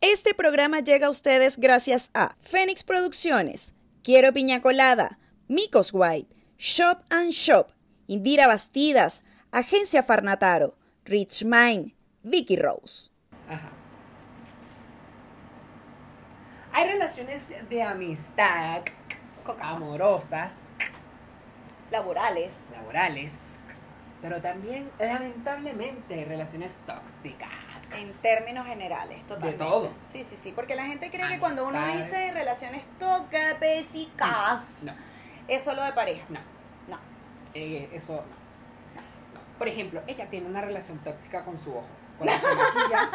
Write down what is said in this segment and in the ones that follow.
Este programa llega a ustedes gracias a Fénix Producciones, Quiero Piña Colada, Micos White, Shop and Shop, Indira Bastidas, Agencia Farnataro, Rich Mind, Vicky Rose. Ajá. Hay relaciones de amistad, amorosas, Laborales. laborales, pero también, lamentablemente, hay relaciones tóxicas. En términos generales, totalmente. todo. Sí, sí, sí, porque la gente cree que cuando uno dice relaciones tóxicas, No, es solo de pareja. no, No. eh, eso no. no. Por ejemplo, ella tiene una relación tóxica con su ojo. Cuando se maquilla,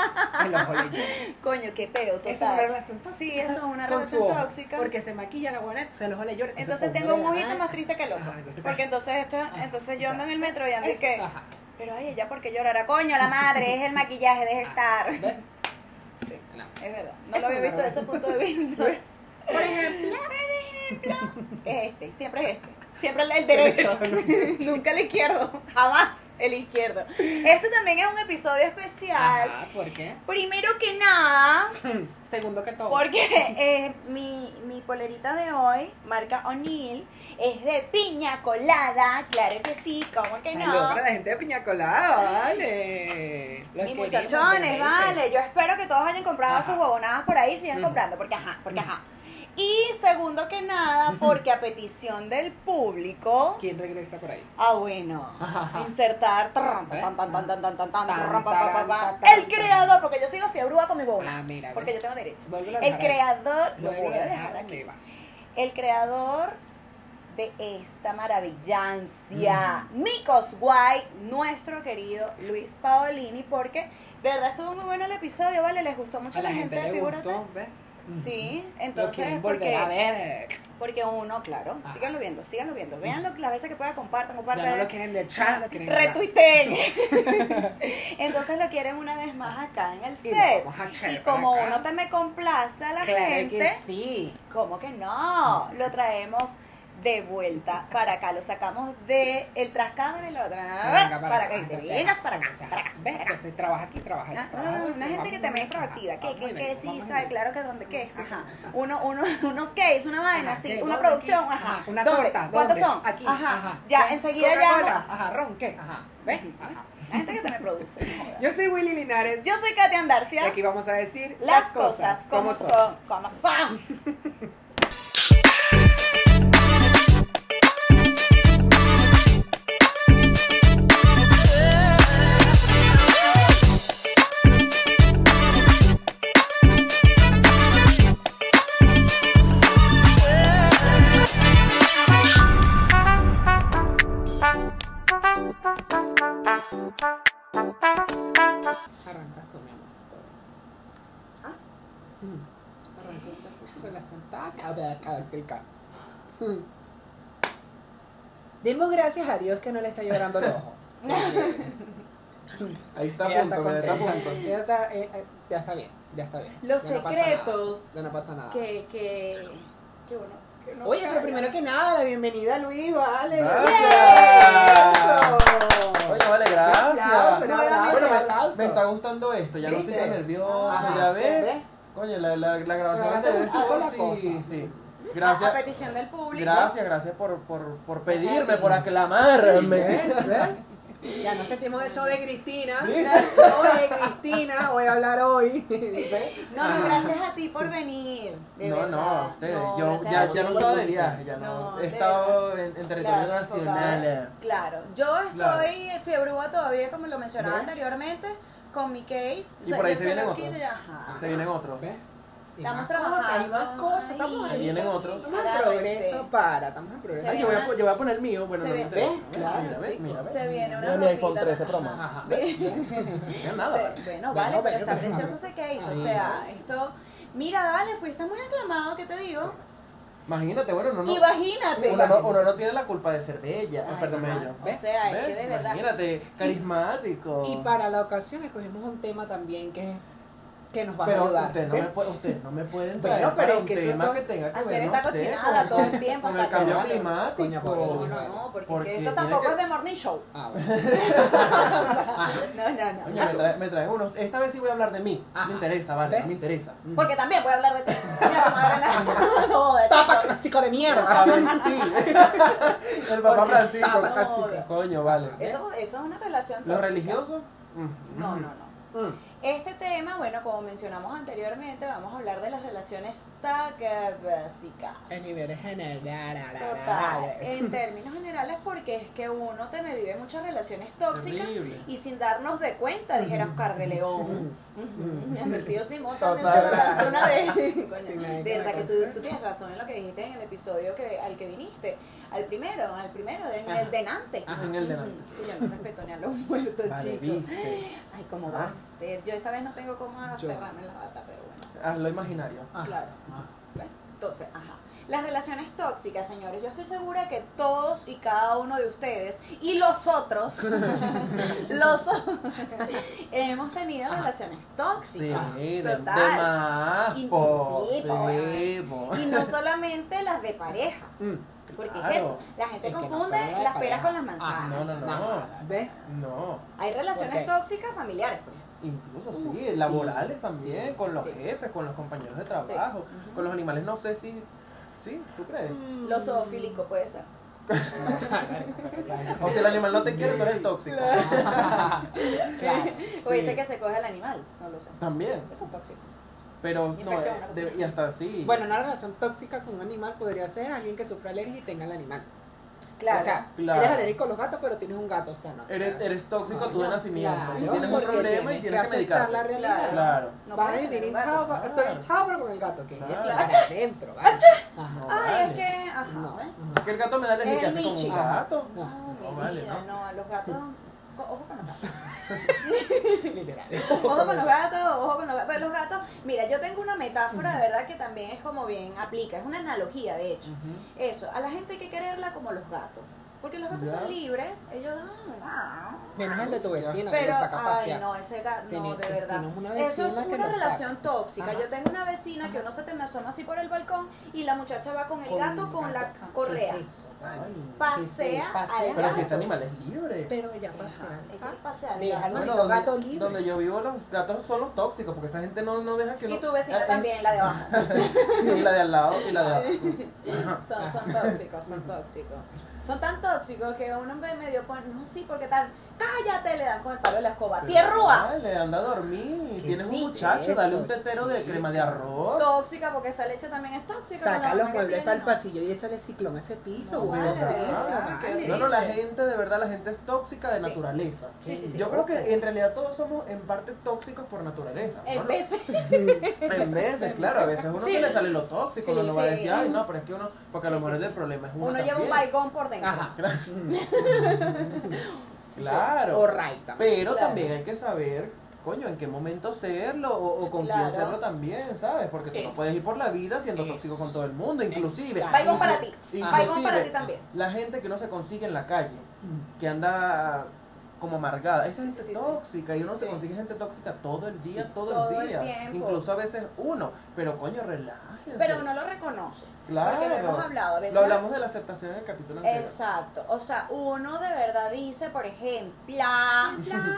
llora. Coño, qué peo, total. Esa es una relación tóxica. Sí, eso es una relación tóxica. Porque se maquilla la entonces el ojo le llora. Entonces tengo un ojito más triste que el otro. Ajá, entonces- porque entonces esto, Ajá, entonces yo ando en el metro y ando y que. ajá. Pero ay, ella porque llorará, coño, la madre, es el maquillaje, deja estar. ¿Ves? Sí, No. es verdad. No Eso lo había visto desde ese punto de vista. Por ejemplo, Es este, siempre es este. Siempre el, el derecho. Nunca el izquierdo. Jamás el izquierdo. Esto también es un episodio especial. Ajá, ¿por qué? Primero que nada, Segundo que todo. porque eh, mi, mi polerita de hoy, marca O'Neill, es de piña colada. Claro que sí, ¿cómo que no? Saludos para la gente de Piña Colada, vale. Los Mis muchachones, vale. Yo espero que todos hayan comprado Ajá. sus huevonadas por ahí y sigan comprando, porque ajá, porque ajá. Y segundo que nada, porque a petición del público. ¿Quién regresa por ahí? Ah, bueno. Insertar. El creador, porque yo sigo fiebrúa con mi huevona. Ah, mira, Porque yo tengo derecho. El creador, lo voy a dejar aquí. El creador de esta maravillancia, Micos White, nuestro querido Luis Paolini, porque de verdad estuvo muy bueno el episodio, ¿vale? Les gustó mucho A la, gente, gustó, ¿ves? Sí, Lo entonces porque, a ver. porque uno, claro, síganlo viendo, síganlo viendo, vean las veces que pueda, compartan, compartan. Ya no lo quieren de chat, lo quieren retuiteen. Entonces lo quieren una vez más acá en el set. Y como acá. uno te me complace a la Claro gente, que sí. ¿cómo que no? Lo traemos de vuelta para acá. Lo sacamos de el tras cámara y lo para, para acá. Y te entonces, vengas para acá. entonces, para acá, ¿Ves? Entonces trabaja aquí, trabaja aquí. Ah, no, no, aquí, una gente que también es proactiva, que, Ajá, que, vamos a que ver, sí sabe, claro que dónde, qué es, ajá, uno, uno, unos case, una vaina, ¿qué? una producción, ajá, Una torta, ¿Cuántos son? Aquí, ajá, ya, ¿Qué? enseguida llamo, Ajá, ron, ¿qué? Ajá, ¿ves? Ajá. la gente que también produce, no. Yo soy Willy Linares. Yo soy Katia Y Andarcia, aquí vamos a decir las cosas como son, como son. Arrancas tú, mi amorcito. Ah. Mm. Arrancaste con su relación. Mm. Demos gracias a Dios que no le está llorando el ojo. Ahí está Ya punto, está contenta. punto. Ya está, eh, eh, ya está bien, ya está bien. Los Ya no pasa nada, secretos Ya no pasa nada. que, que, que bueno, que no Oye, pero primero que nada, la bienvenida Luis, vale. Gracias. Oye, vale, gracias. No, aplauso, me- está gustando esto, ya no estoy tan nervioso, Ajá, ya ¿ves? Coño, la, la, la grabación anterior estuvo- sí, cosa. sí. A, a Gracias, petición del público. gracias, gracias por, por, por Gracias pedirme, por aclamarme. ¿Ves? ¿Ves? Ya no sentimos el show de Cristina. Oye, Cristina, voy a hablar hoy. No, no, gracias a ti por venir. De no, verdad. no, a ustedes. No, Yo ya, a ya no estaba de viaje, ya no. No, He estado en, en territorio Claro, nacional. enfocadas. Claro, yo Claro. estoy fiebrúa todavía, como lo mencionaba ¿Ve? anteriormente, con mi case. Y por ahí se soy vienen la otros. Se vienen otros. Y Estamos trabajando. cosas, y más cosas, estamos Se ahí. vienen otros. Estamos en progreso para, estamos en progreso. Ay, yo, voy a, yo voy a poner el mío. Bueno, Se no me ve- interesa. ¿ves? Claro, mira, mira, ve. Se viene una Mira mi iPhone ropita, 13 Pro ajá. Max. Ajá. Mira nada. Bueno, vale, pero está precioso ese case. O sea, esto. Mira, dale, fuiste muy aclamado, ¿qué te digo? Imagínate, bueno, no, no. Imagínate. Uno no, uno no tiene la culpa de ser bella, Ay, perdón. O sea, es que de verdad. Imagínate, carismático. Y para la ocasión escogimos un tema también que es que nos va a ayudar. usted no, me puede, usted no me pueden Bueno, traer pero para es un que eso tema que tenga que hacer ver, esta no sé, cochinada todo el tiempo Con el cambio que- climático. Coño, porque- No, no, Bueno, no, porque, porque esto tampoco que- es de morning show. Ah, bueno. No, no, no. Coño, me, trae, me traes unos. Esta vez sí voy a hablar de mí. Ajá. Me interesa, vale, ¿Ves? me interesa. Porque también voy a hablar de ti. Mira, madre, nada. No, de ¡Tapa, clásico de mierda! sí. El papá Francisco. tapa clásica. Coño, vale. Eso, eso es una relación ¿Los religiosos? Mm. No, no, no. Este tema, bueno, como mencionamos anteriormente, vamos a hablar de las relaciones tóxicas. En niveles generales. Total, en términos generales, porque es que uno te me vive muchas relaciones tóxicas Terrible. y sin darnos de cuenta, dijera Oscar de León. El tío Simón también se lo lanzó una vez. Coño, de verdad que tú, tú tienes razón en lo que dijiste en el episodio que, al que viniste, al primero, al primero, en Ajá. el de Nantes. Ajá, en el de Nantes. yo no respeto ni a los muertos, Vale, chicos. viste. Ay, ¿cómo va a ser? Yo esta vez no tengo cómo cerrarme la bata, pero bueno. Hazlo imaginario. Ah, Claro. ah. ¿Ves? Entonces, ajá. Las relaciones tóxicas, señores, yo estoy segura que todos y cada uno de ustedes y los otros, los hemos tenido relaciones Sí, tóxicas. de total. más. Y- po, sí, po, sí, po. Y no solamente las de pareja, Mm. porque Claro. es eso. La gente Es no confunde las pareja. peras con las Ah, manzanas. No, no, no. Nada. ¿Ves? No. Hay relaciones tóxicas familiares, pues. Incluso sí, sí. laborales también, Sí, con los sí. jefes, con los compañeros de Sí. trabajo, con los animales, no sé si. ¿Sí? ¿Tú crees? Lo zoofílico puede ser. O si el animal no te quiere, tú eres tóxico. Claro. O sí. dice que se coge al animal, no lo sé. También. Eso es tóxico. Pero no, Infección, eh, de- así. y hasta sí. Bueno, una relación tóxica con un animal podría ser alguien que sufra alergia y tenga el animal. Claro. O sea, Claro. eres alérgico a los gatos, pero tienes un gato, o sea, no eres, eres tóxico tú de nacimiento. claro, tienes un problema y tienes que aceptar la medicarte. realidad. Claro. No Vas a vivir hinchado, claro. estoy hinchado pero con el gato, que Claro. es para adentro, ¿vale? Ajá. No, Ay, vale. es que, ajá, No. Es que el gato me da alergia que hace como un gato. No. No, No, ¿no? no, los gatos. Ojo con los gatos. Literal. Ojo con los gatos, ojo con los gatos. Pero los gatos, mira, yo tengo una metáfora de verdad que también es como bien aplica, es una analogía de hecho. Eso, a la gente hay que quererla como los gatos. Porque los gatos Ya. son libres, ellos. ah, Menos el de tu vecino que Pero, lo saca a ay, no, ese gato, no, de verdad. Eso es vecina que una relación saca. tóxica. Ajá. Yo tengo una vecina que uno se te me asoma así por el balcón y la muchacha va con el Con gato con la correa. ¿Qué es? Ay. Pasea pasea. al Pero gato. si ese animal es libre. Pero ella pasea. Ella pasea al Deja gato. al Bueno, maldito gato donde, libre. donde yo vivo los gatos son los tóxicos porque esa gente no, no deja que Y tu vecina Eh, eh, también, la de abajo. y la de al lado y la de abajo. Son, son tóxicos, son tóxicos. Son tan tóxicos que uno me medio pone, no, sí, porque tal, cállate, le dan con el palo de la escoba. ¡Tierrúa! Dale, anda a dormir. ¿Qué Tienes un muchacho, eso, dale un tetero de crema de arroz. Tóxica porque esa leche también es tóxica. Saca los muebles para el pasillo y échale ciclón a ese piso. No, vale, Ah, vale. No, no, la gente, de verdad, la gente es tóxica de Sí. naturaleza. Sí, sí, sí. Yo creo que en realidad todos somos en parte tóxicos por naturaleza. ¿no? En veces. En veces, claro, a veces uno Sí. se le sale lo tóxico, uno Sí, no va a decir, ay, no, pero es que uno, porque a lo Sí, mejor sí, el problema es uno. Uno lleva un baigón por Ajá. Claro. O Claro. right también. Pero Claro. también hay que saber, coño, en qué momento serlo o, o con Claro. quién serlo también, ¿sabes? Porque tú no puedes ir por la vida siendo Eso. tóxico con todo el mundo, inclusive. Baigón para ti. Para ti también. La gente que uno se consigue en la calle, Mm. que anda como amargada, esa Sí, gente sí, sí, sí. tóxica y uno se consigue gente tóxica todo el día, todo, Todo el el día. tiempo. Incluso a veces uno, pero coño, relájense. Pero uno lo reconoce. Claro. Porque lo hemos hablado a veces. Lo hablamos de la aceptación en el capítulo anterior. Exacto, o sea, uno de verdad dice, por ejemplo,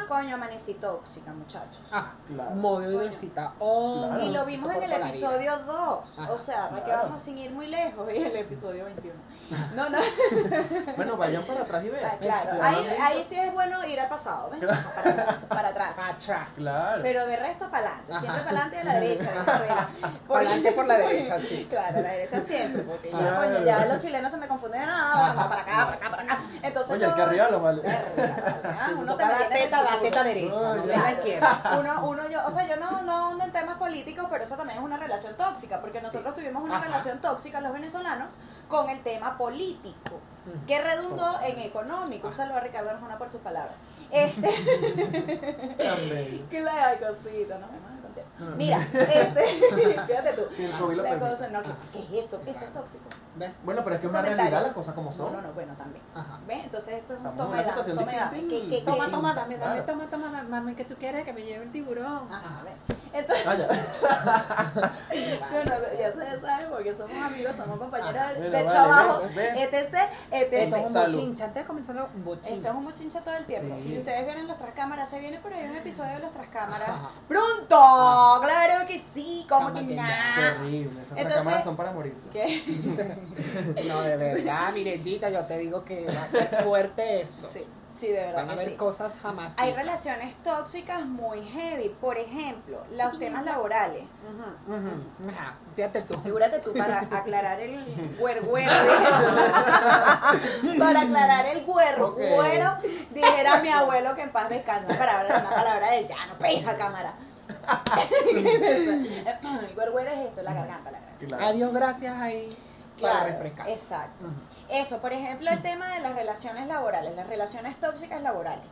coño, amanecí tóxica, muchachos. Ajá. Claro. Modo de cita. Oh, Claro. Y lo vimos en el episodio 2, Ajá, o sea, para que claro. vamos sin ir muy lejos, y el episodio 21. No, no, Bueno, vayan para atrás y vean. ah, claro, Se ahí, sí es bueno ir al pasado, ¿ves? Para atrás, para atrás. Atrás. Claro. Pero de resto para adelante, siempre para adelante y a la derecha, Venezuela. Pa' adelante por la derecha, sí. Claro, la derecha siempre, porque ya, Claro. coño, ya los chilenos se me confunden de nada, vamos para acá, para acá, para acá. Entonces, Oye, el no- que arriba lo vale. Ah, uno te la teta, la teta derecha, no la izquierda. Uno, uno, yo, o sea, yo no, no ando en temas políticos, pero eso también es una relación tóxica, porque nosotros tuvimos una Ajá. relación tóxica los venezolanos con el tema político, que redundó en económico. Un saludo a Ricardo Arjona por sus palabras. Este, hay cosita, no. Mira, este, fíjate tú. Lo La cosa, no, ¿qué, qué es eso? Eso es tóxico. ¿Ves? Bueno, pero es que es una Comentario. realidad las cosas como No, son. no, no, bueno, también. Ajá. ¿Ves? Entonces esto es un toma dame, situación toma dame. difícil. ¿Qué- qué- Toma, toma, dame, dame, Claro. toma, toma, dame, que tú quieres que me lleve el tiburón. Ajá, a ver. Entonces, bueno, ya ustedes saben porque somos amigos, somos compañeros de vale, trabajo, ve. etc, Esto es etc. un Salud. bochinche. Antes de comenzar un bochinche. Esto es un mochinche todo el tiempo. Sí. Si ustedes vieron los tras cámaras, se viene por ahí un episodio de los tras cámaras. Ajá. ¡Claro que sí! ¿Cómo Cama que nada? Esas Entonces- cámaras son para morirse. ¿Qué? No, de verdad, Mirellita, yo te digo que va a ser fuerte eso. Sí, sí, de verdad Van a sí. cosas jamás. Hay relaciones tóxicas muy heavy. Por ejemplo, los temas laborales. Fíjate tú. Figúrate tú, para aclarar el güergüero, para aclarar el güergüero, dijera mi abuelo que en paz descanse, una palabra, una palabra del llano, peja cámara. ¿Qué es eso? El güergüero es esto, la garganta, la garganta. Claro. Adiós, gracias ahí. Para Claro, refrescar. exacto. Eso, por ejemplo, el tema de las relaciones laborales, las relaciones tóxicas laborales.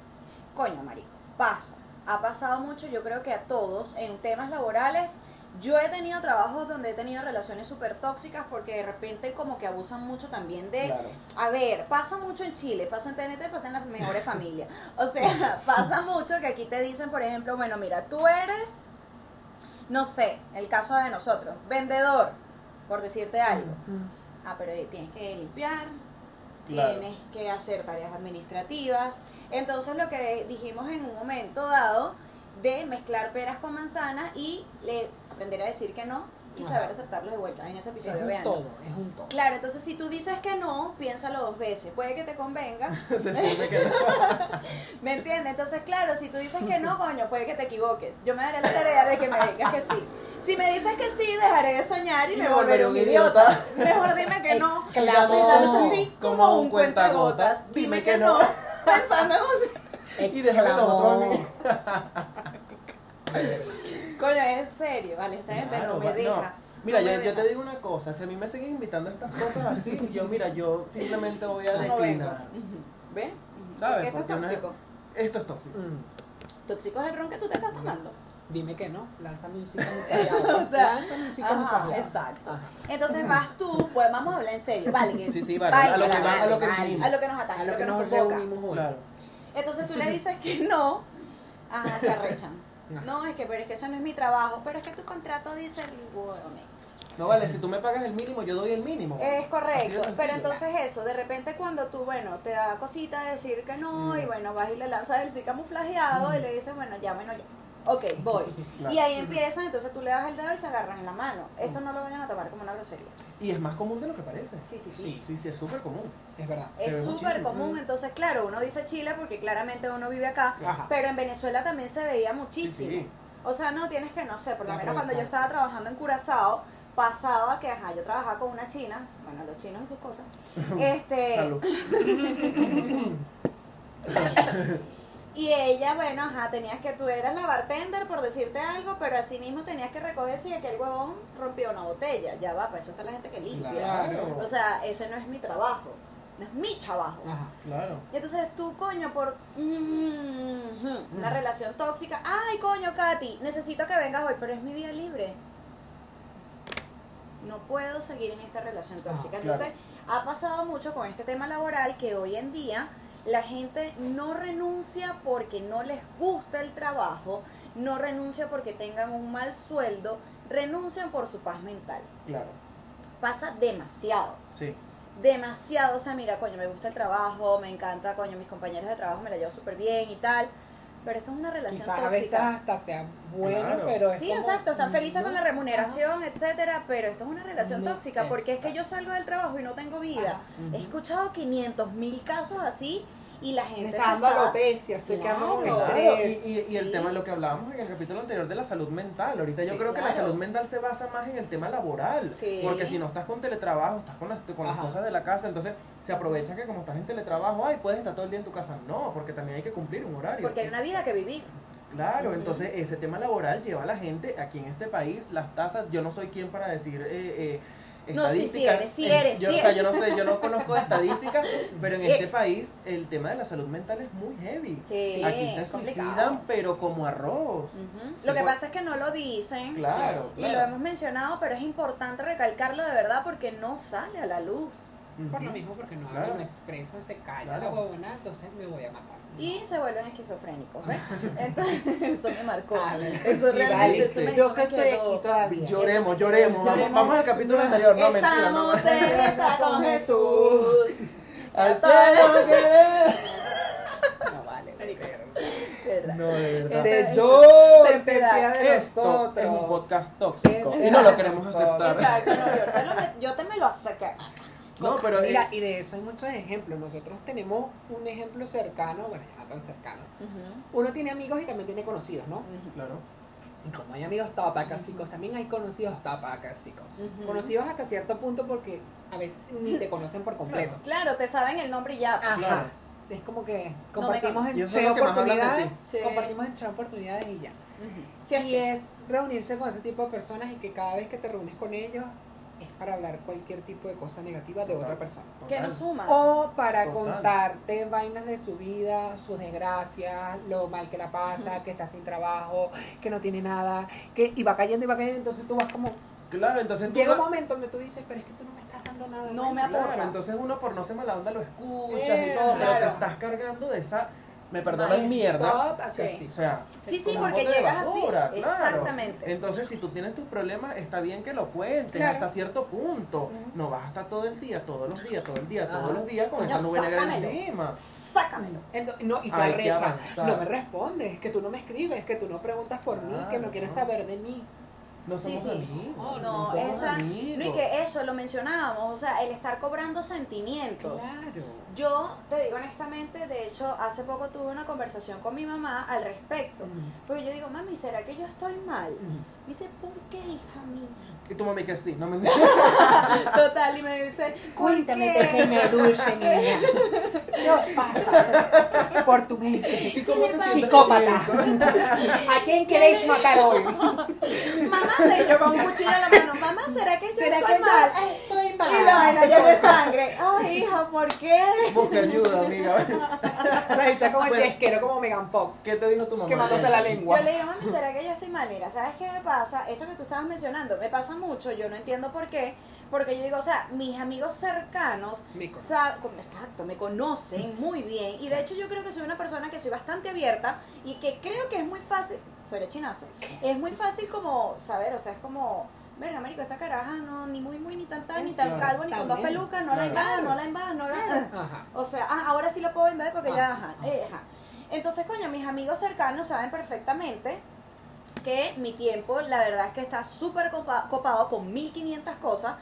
Coño, marico, pasa. Ha pasado mucho, yo creo que a todos, en temas laborales. Yo he tenido trabajos donde he tenido relaciones súper tóxicas porque de repente como que abusan mucho también de... Claro. A ver, pasa mucho en Chile, pasa en TNT, pasa en las mejores familias. O sea, pasa mucho que aquí te dicen, por ejemplo, bueno, mira, tú eres, no sé, el caso de nosotros, vendedor, por decirte algo. Ah, pero tienes que limpiar, Claro. tienes que hacer tareas administrativas. Entonces lo que dijimos en un momento dado de mezclar peras con manzanas y le aprender a decir que no y Ajá. saber aceptarlos de vuelta en ese Es episodio, un vean. todo, es un todo. Claro, entonces si tú dices que no, piénsalo dos veces. Puede que te convenga, que. ¿me entiendes? Entonces, claro, si tú dices que no, coño, puede que te equivoques. Yo me daré la tarea de que me digas que sí. Si me dices que sí, dejaré de soñar y, me volveré un idiota. Mejor dime que no. Pensando así como un cuentagotas. Dime que no. Pensando en un... Y déjame lo otro a mí. Coño, es serio, vale, gente Claro, no me deja. Mira, No yo, te digo una cosa, si a mí me siguen invitando a estas cosas así, yo mira, yo simplemente voy a declinar. ¿Ves? ¿Sabes? Esto Porque es tóxico. Esto es tóxico. Mm. Tóxico es el ron que tú te estás tomando. Dime que no, lánzame un fallado. O sea, lánzame un fallado. exacto. Ajá. Entonces vas tú, pues vamos a hablar en serio, vale. que- Sí, sí, vale, a lo que vale, va- a lo que a lo que nos ataca, A lo que nos reunimos hoy. Claro. Entonces tú le dices que no, ajá, se arrechan. No, es que, pero es que eso no es mi trabajo, pero es que tu contrato dice, No vale, si tú me pagas el mínimo, yo doy el mínimo. Es correcto, pero entonces eso, de repente cuando tú, bueno, te da cosita decir que no, y bueno, vas y le lanzas el sí camuflajeado y le dices, bueno, ya, bueno, ya. Ok, voy. Claro. Y ahí empiezan, entonces tú le das el dedo y se agarran en la mano. Esto no lo vayan a tomar como una grosería. Y es más común de lo que parece. Sí, sí, sí. Sí. Sí, sí, es súper común. Es verdad. Es súper común, entonces claro, uno dice Chile porque claramente uno vive acá, Ajá. pero en Venezuela también se veía muchísimo. Sí, sí. O sea, no tienes que, no sé, por lo menos cuando yo estaba trabajando en Curazao, pasaba que, ajá, yo trabajaba con una china, bueno, los chinos y sus cosas, este. y ella, bueno, ajá, tenías que, tú eras la bartender por decirte algo, pero así mismo tenías que recoger si aquel huevón rompió una botella, ya va, para eso está la gente que limpia. Claro. O sea, ese no es mi trabajo, no es mi trabajo. Ajá. Claro. Y entonces tú, coño, por mm, una relación tóxica, ay, coño, Katy, necesito que vengas hoy, pero es mi día libre. No puedo seguir en esta relación tóxica. Ah, Entonces, ha pasado mucho con este tema laboral que hoy en día la gente no renuncia porque no les gusta el trabajo, no renuncia porque tengan un mal sueldo, renuncian por su paz mental. Claro. Pasa demasiado Sí. demasiado, o sea, mira, coño, me gusta el trabajo, me encanta, coño, mis compañeros de trabajo me la llevo súper bien y tal, pero esto es una relación Quizás a veces tóxica. hasta sea bueno, Claro. pero es Sí, como- exacto, están felices no, con la remuneración, etcétera, pero esto es una relación No, tóxica porque es que yo salgo del trabajo y no tengo vida. Ajá. He escuchado 500 mil casos así y la Me gente está dando alopecia, estoy quedando con Claro. Claro, y, estrés. y, y el tema, lo que hablábamos en el capítulo anterior de la salud mental. Ahorita yo creo que la salud mental se basa más en el tema laboral. Sí. Porque si no estás con teletrabajo, estás con las, con las cosas de la casa, entonces se aprovecha que como estás en teletrabajo, ay, puedes estar todo el día en tu casa. No, porque también hay que cumplir un horario. Porque hay una vida que vivir. Claro, entonces ese tema laboral lleva a la gente aquí en este país, las tasas, yo no soy quien para decir eh, eh, No, sí, sí estadísticas, eres, sí eres, yo, sí o sea, eres. yo no sé, yo no conozco de estadísticas, pero en este eres. país el tema de la salud mental es muy heavy. Sí, aquí se complicado. suicidan, pero como arroz. Lo que pasa es que no lo dicen. Claro, Y lo claro. hemos mencionado, pero es importante recalcarlo de verdad porque no sale a la luz. Por lo mismo, porque no Claro. hablan, no expresan, se callan Claro. la huevona, entonces me voy a matar. Y se vuelven esquizofrénicos, ¿ves? Entonces, eso me marcó. A ver, eso sí, realmente, vale. eso me, Yo que estoy quedó. aquí todavía. Lloremos, Eso, lloremos. Vamos, lloremos. vamos al capítulo anterior. No, mentira, no. Estamos en esta con Jesús. Al cielo que- No vale. No, de verdad. Se Esto- yo esto- el tempia de Esto nosotros. es un podcast tóxico y no lo queremos aceptar. Exacto, no, yo, te lo, me- yo te me lo No, pero Mira, eh, y de eso hay muchos ejemplos. Nosotros tenemos un ejemplo cercano, bueno, ya no tan cercano. Uno tiene amigos y también tiene conocidos, ¿no? claro. Y como hay amigos tapacásicos, también hay conocidos tapacásicos. Ujú. Conocidos hasta cierto punto porque a veces ni te conocen por completo. Claro, te saben el nombre y ya. Ajá. Claro. Es como que me compartimos conoces. en Che oportunidades. Sí. compartimos en oportunidades y ya. Sí, y es reunirse con ese tipo de personas y que cada vez que te reúnes con ellos para hablar cualquier tipo de cosa negativa de Total. otra persona. que nos suma. O para Total. contarte vainas de su vida, sus desgracias, lo mal que la pasa, que está sin trabajo, que no tiene nada, que y va cayendo y va cayendo, entonces tú vas como Claro, entonces llega un momento donde tú dices, pero es que tú no me estás dando nada. No ¿no? me aportas. Claro, entonces uno por no ser mala onda lo escuchas Eh, y todo, pero claro. te estás cargando de esa, me perdonan Nice mierda. top, así. O sea, Sí, sí, porque llegas así. claro. Exactamente. Entonces, si tú tienes tus problemas, está bien que lo cuentes Claro. hasta cierto punto. No vas a estar todo el día, todos los días, todo el día, todos los días con Coño, esa nube negra encima. Sácamelo. Ento- no, y se arrecha. No me respondes, que tú no me escribes, que tú no preguntas por mí, que no quieres saber de mí. No Sí, somos sí. amigos. Oh, No, somos esa. amigos. No, y que eso lo mencionábamos, o sea, el estar cobrando sentimientos. Claro. Yo te digo honestamente, de hecho, hace poco tuve una conversación con mi mamá al respecto. Porque yo digo, mami, ¿será que yo estoy mal? Me dice, ¿por qué, hija mía? Y tu mami que sí, no me Total, y me dice, Cuéntame, ¿por qué? pequeña dulce niña. ¿Qué os pasa por tu mente? ¿Y cómo te Psicópata. ¿A quién queréis matar hoy? Mamá, ¿será yo con un cuchillo en la mano? Mamá, ¿será que yo ¿Será estoy que mal? estoy Y la vaina llena de sangre. Ay, hija, ¿por qué? Busca ayuda, amiga. La dicha como el Bueno. tesquero, como Megan Fox. ¿Qué te dijo tu mamá? Quemándose la lengua. Yo le digo, mami, ¿será que yo estoy mal? Mira, ¿sabes qué me pasa? Eso que tú estabas mencionando, me pasa mucho, yo no entiendo por qué, porque yo digo, o sea, mis amigos cercanos, Me exacto, me conocen muy bien, y de hecho yo creo que soy una persona que soy bastante abierta y que creo que es muy fácil, fuera chinazo, es muy fácil como saber, o sea, es como... Verga, marico, esta caraja no, ni muy, muy, ni tan tan, ni tan calvo, ni con dos pelucas, no la invada, no la invada, no la... Ajá. O sea, ah, ahora sí lo puedo invadir porque ya, Ajá. ajá, eh, ajá. Entonces, coño, mis amigos cercanos saben perfectamente que mi tiempo, la verdad es que está súper copa- copado con 1500 cosas.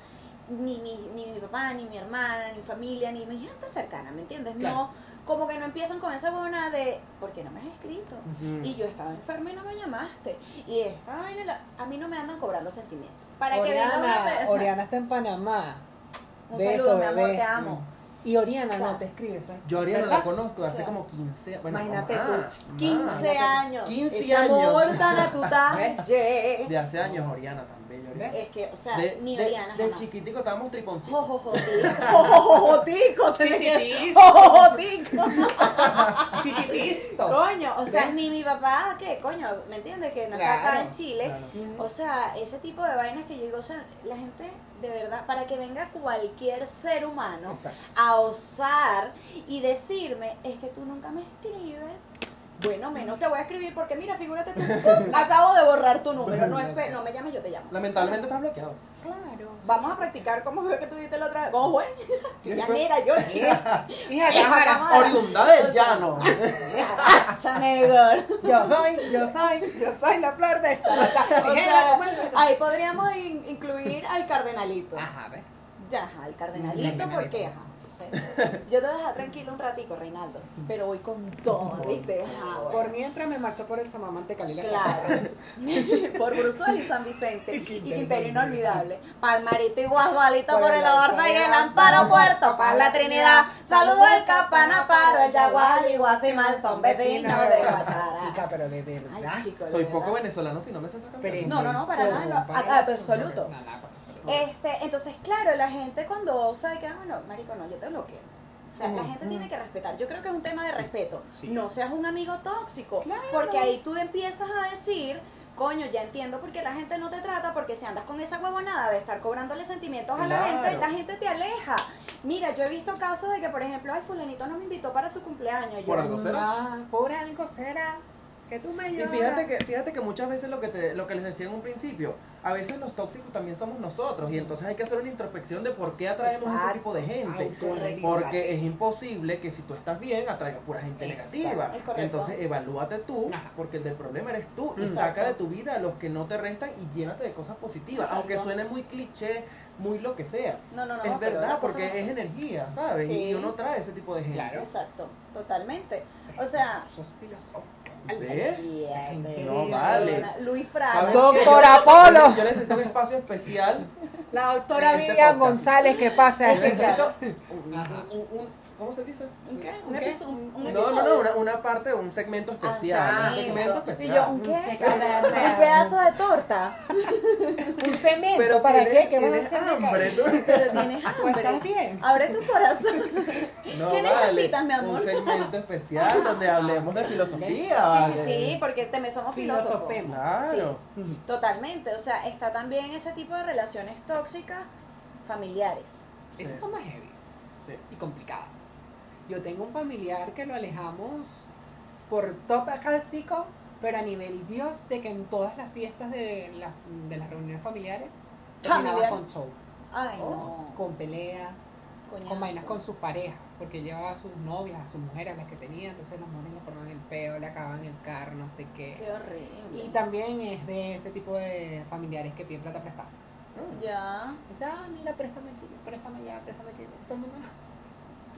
Ni mi, ni mi papá, ni mi hermana, ni mi familia, ni mi gente cercana, ¿me entiendes? Claro. No, como que no empiezan con esa buena de, ¿por qué no me has escrito? Y yo estaba enferma y no me llamaste. Y esta vaina, a mí no me andan cobrando sentimientos. Para que venga una Oriana, persona. Oriana está en Panamá. Un Beso, saludo, mi amor, bebé. te amo. Y Oriana O sea, no te escribe, ¿sabes? Yo a Ariana ¿Verdad? la conozco de hace O sea, como 15 bueno, imagínate más, tú, más. 15 años. 15 Ese años. amor tan a tu. De hace años, Oriana bella. Oriana. Es que, o sea, De, ni de- Oriana de jamás. chiquitico estábamos triponcitos. Jojojotico. Jojojotico. Se me. Jojojotico. Chiquitisto. Coño, o sea, ni mi papá, que coño, ¿me entiendes? Que no está acá Claro, en Chile. claro. O sea, ese tipo de vainas que yo digo, o sea, la gente, de verdad, para que venga cualquier ser humano Exacto. a osar y decirme, es que tú nunca me escribes. Bueno, menos te voy a escribir porque mira, figúrate tú, acabo de borrar tu número, no, espe- no me llames, yo te llamo. Lamentablemente estás bloqueado. Claro. Vamos a practicar como fue que tú dijiste la otra vez. ¿Cómo fue? ¿Qué Ya mira, yo chica. Hija, cámara. Oriunda del llano. Chanegor. Yo soy, yo soy, yo soy la flor de. O Hija, sea, ahí podríamos in- incluir al cardenalito. Ajá, ¿ves? Ya, ajá, el cardenalito, Cardenalito. porque, ajá. Yo te voy a dejar tranquilo un ratico, Reinaldo. Pero voy con todo, ¿viste? Bueno. Por mientras me marcho por el Samamante Calila. Claro. por Brusual y San Vicente. Y Quintero inolvidable. Palmarito y Guadualito Por por el el Orza y el Amparo Puerto, para la Trinidad. Saludo al Capanaparo, el Yagual y Guasimal, son vecinos de Guachara. Chica, pero de verdad. Ay, chico, de Soy verdad. poco venezolano si no me sé esa canción. No, no, no, para nada, no, Para absoluto. Este, entonces, claro, la gente cuando sabe que, ah, bueno, marico, no, yo te bloqueo. O sea, la Mm, gente mm. tiene que respetar. Yo creo que es un tema de Sí, respeto. sí. No seas un amigo tóxico. Claro. Porque ahí tú empiezas a decir, coño, ya entiendo por qué la gente no te trata, porque si andas con esa huevonada de estar cobrándole sentimientos a la gente, la gente te aleja. Mira, yo he visto casos de que, por ejemplo, ay, fulanito no me invitó para su cumpleaños. Yo, Por algo será. Ah, por algo será que tú me Y lloras. fíjate que, fíjate que muchas veces lo que, te, lo que les decía en un principio, a veces los tóxicos también somos nosotros y entonces hay que hacer una introspección de por qué atraemos a ese tipo de gente. Porque es imposible que si tú estás bien atraigas pura gente Exacto, negativa. Entonces evalúate tú, Ajá. porque el del problema eres tú. Y Exacto. saca de tu vida a los que no te restan y llénate de cosas positivas. Aunque suene muy cliché, muy lo que sea. No, no, no. es verdad, porque es energía, ¿sabes? Sí. Y uno trae ese tipo de gente. Claro. Exacto, totalmente. O sea, sos filosófica. ¿Ves? No, vale. Luis ¿Sabes Fraga. qué? Doctora Yo- Polo. Yo necesito un espacio especial La doctora este Vivian podcast. González, ¿qué pasa? Yo necesito un, Ajá. un- un- ¿cómo se dice? ¿Un qué? ¿Un ¿Un, qué? episo- un- un No, episodio? no, no, una, una parte, un segmento especial. Ah, un segmento especial. Y yo, ¿un qué? Un pedazo de torta. Un cemento, Pero ¿para tienes- qué? ¿Qué vas a hacer? hambre, tú. Pero tienes ¿Tú hambre. estás bien? Abre tu corazón. No, ¿Qué vale, necesitas, mi amor? Un segmento especial donde hablemos de filosofía. Sí, sí, sí, porque este somos filósofos. Claro. Totalmente, o sea, está también ese tipo de relaciones tóxicas familiares. Sí. Esas son más heavies y complicadas. Yo tengo un familiar que lo alejamos por top clásico, pero a nivel Dios, de que en todas las fiestas de, las de las reuniones familiares terminaba con show, Ay, Oh, no. con peleas, Coñazo. con vainas con sus parejas, porque llevaba a sus novias, a sus mujeres, a las que tenía, entonces los mones le forman el peo, le acaban el carro, no sé qué. Qué horrible. Y también es de ese tipo de familiares que piden plata prestada. Ya. O sea, ah, mira, préstame aquí, préstame ya, préstame aquí. Todo el mundo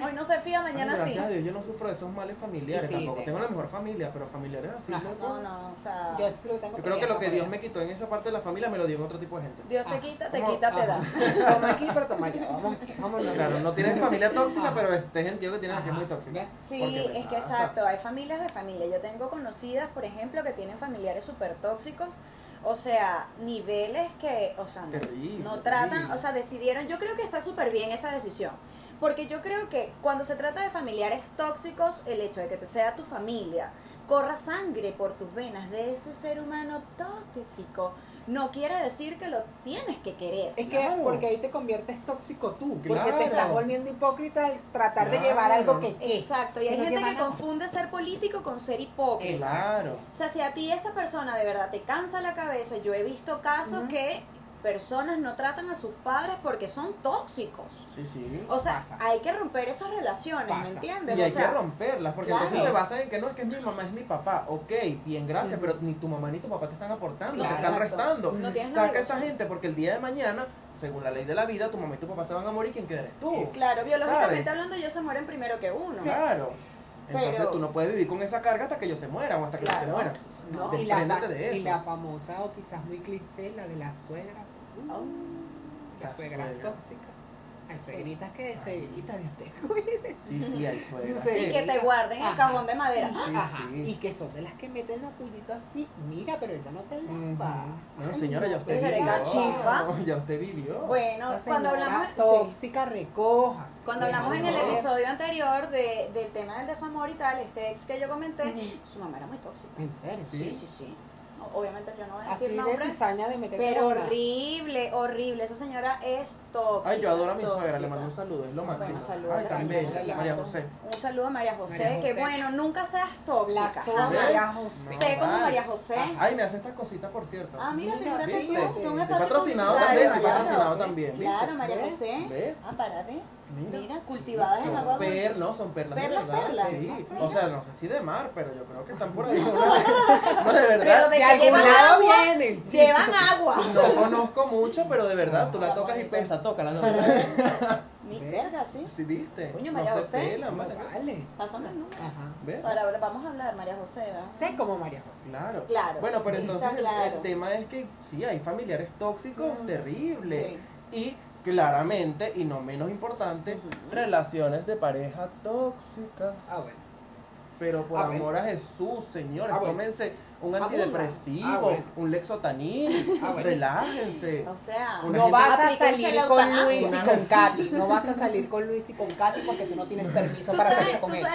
Hoy no se fía, Ay, mañana sí. gracias a Dios, yo no sufro de esos males familiares Sí, tampoco. Tengo la mejor familia, pero familiares así. No, no, o sea. Yo, sí lo tengo Yo creo que lo que Dios me quitó en esa parte de la familia me lo dio en otro tipo de gente. Dios te Ah, quita, te ¿cómo? quita, te da. Ajá. Toma aquí, pero toma allá. Vamos, vamos. Claro, no tienes familia tóxica, pero este sentido que tienes que es muy tóxica. Sí, Porque es que exacto, hay familias de familia. Yo tengo conocidas, por ejemplo, que tienen familiares súper tóxicos. O sea, niveles que, o sea, no, Terrible, no tratan, terrible. o sea, decidieron, yo creo que está súper bien esa decisión. Porque yo creo que cuando se trata de familiares tóxicos, el hecho de que te sea tu familia, corra sangre por tus venas de ese ser humano tóxico, no quiere decir que lo tienes que querer. Es que Claro. porque ahí te conviertes tóxico tú, porque Claro. te estás volviendo hipócrita al tratar de llevar algo que. Exacto, y hay gente que nada. confunde ser político con ser hipócrita. Claro. O sea, si a ti esa persona de verdad te cansa la cabeza, yo he visto casos que personas no tratan a sus padres porque son tóxicos. Sí, sí. O sea, Pasa. hay que romper esas relaciones, ¿me entiendes? Y hay o sea, que romperlas, porque claro. entonces se basa en que no es que es mi mamá, es mi papá. Ok, bien, gracias, pero ni tu mamá ni tu papá te están aportando, Claro. te están Exacto. restando. No tienes Saca a esa gente porque el día de mañana, según la ley de la vida, tu mamá y tu papá se van a morir, ¿quién queda eres tú? Claro, biológicamente ¿Sabes? hablando, ellos se mueren primero que uno. Claro. Entonces Pero- tú no puedes vivir con esa carga hasta que ellos se mueran o hasta que Claro. te mueras. No, y, la, de y eso. la famosa o quizás muy cliché, la de las suegras. Oh, Las suegras tóxicas. Hay suegritas que suegritas de usted. cuide. Sí, sí, hay suegras. Sí. y que te guarden el cajón de madera. Sí, Ajá. sí. Y que son de las que meten los pullitos así. Mira, pero ella no te lava. No, señora, ya usted vivió. cachifa. Ya usted vivió. Bueno, cuando hablamos... sí. tóxica, recojas. Cuando hablamos en el episodio anterior de, del tema del desamor y tal, este ex que yo comenté, su mamá era muy tóxica. ¿En serio? Sí, sí, sí. Obviamente yo no voy a Así decir de nombres, cizaña de meter pero corona. horrible, horrible. Esa señora es tóxica. Ay, yo adoro a mi tóxica. suegra, le mando un saludo, es lo máximo. Bueno, saludos Ay, a la bella, María José. Un saludo a María José, María que bueno, nunca seas tóxica. La. María José. Sé como. María José. Ay, me hace estas cositas, por cierto. Ah, mira, Mira, figúrate tú, tú espacio patrocinado también, patrocinado también. Claro, María. José. Ah, para ver. Mira, Mira, sí, cultivadas en agua dulce. per- no, son perlas, Perlas, de verdad. perlas. Sí, Mira. o sea, no sé si de mar, pero yo creo que están por ahí. No, no, de Pero verdad. de De que algún llevan lado agua, vienen, sí. llevan agua. No conozco mucho, pero de verdad, tú la tocas y pesa, tócala. No, Mi verga, sí. ¿Sí viste? Coño, no María se José. vale. Vale. Pásame el número. Ajá. Para, vamos a hablar, María José, ¿verdad? Sé como María José. Claro. Claro. Bueno, pero entonces el, tema es que sí, hay familiares tóxicos Mm. terribles. Sí. Y claramente, y no menos importante, relaciones de pareja tóxicas. Ah, bueno. Pero por Ah, bueno. amor a Jesús, señores, Ah, bueno. tómense un Abundan. antidepresivo, Ah, bueno. un lexotanil, Ah, bueno. relájense. O sea, Una No vas a salir con. Luis y con. Katy. No vas a salir con Luis y con Katy porque tú no tienes permiso para sabes, salir con él.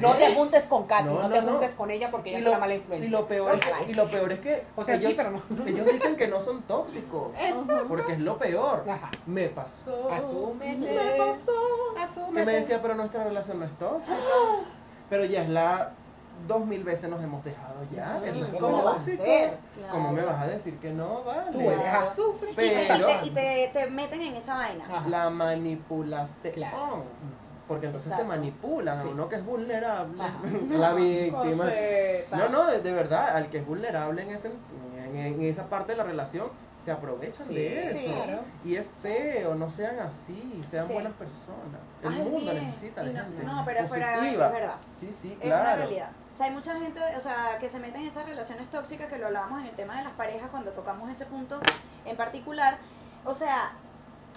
No te juntes con Katy, No, no, no, te no. juntes con ella porque ella es una mala influencia. y lo peor es que, Ay. y lo peor es que O sea, sí, ellos, pero no. ellos dicen que no son tóxicos. Exacto. Porque es lo peor. Ajá. Me pasó. Asúmete. Me pasó. Asúmete. Que me decía, pero nuestra relación no es tóxica. Pero ya es la dos mil veces nos hemos dejado ya. Sí, Eso es ¿cómo va a ser? ¿Cómo me Claro. vas a decir que no vale? Tú eres azufre. Y te, y Pero- te- y te- te meten en esa vaina. Ajá. La manipulación. Claro. Porque entonces Exacto. te manipulan Sí. a uno que es vulnerable, Ajá. la víctima. No, no, de, de verdad, al que es vulnerable en, ese, en, en esa parte de la relación, se aprovechan Sí, de eso. sí. Claro. Y es feo, no sean así, sean Sí. buenas personas. El Ay, mundo bien. necesita de no- gente no, pero fuera- positiva. es verdad. Sí, sí, Es una claro. realidad. O sea, hay mucha gente, o sea, que se mete en esas relaciones tóxicas que lo hablábamos en el tema de las parejas cuando tocamos ese punto en particular. O sea,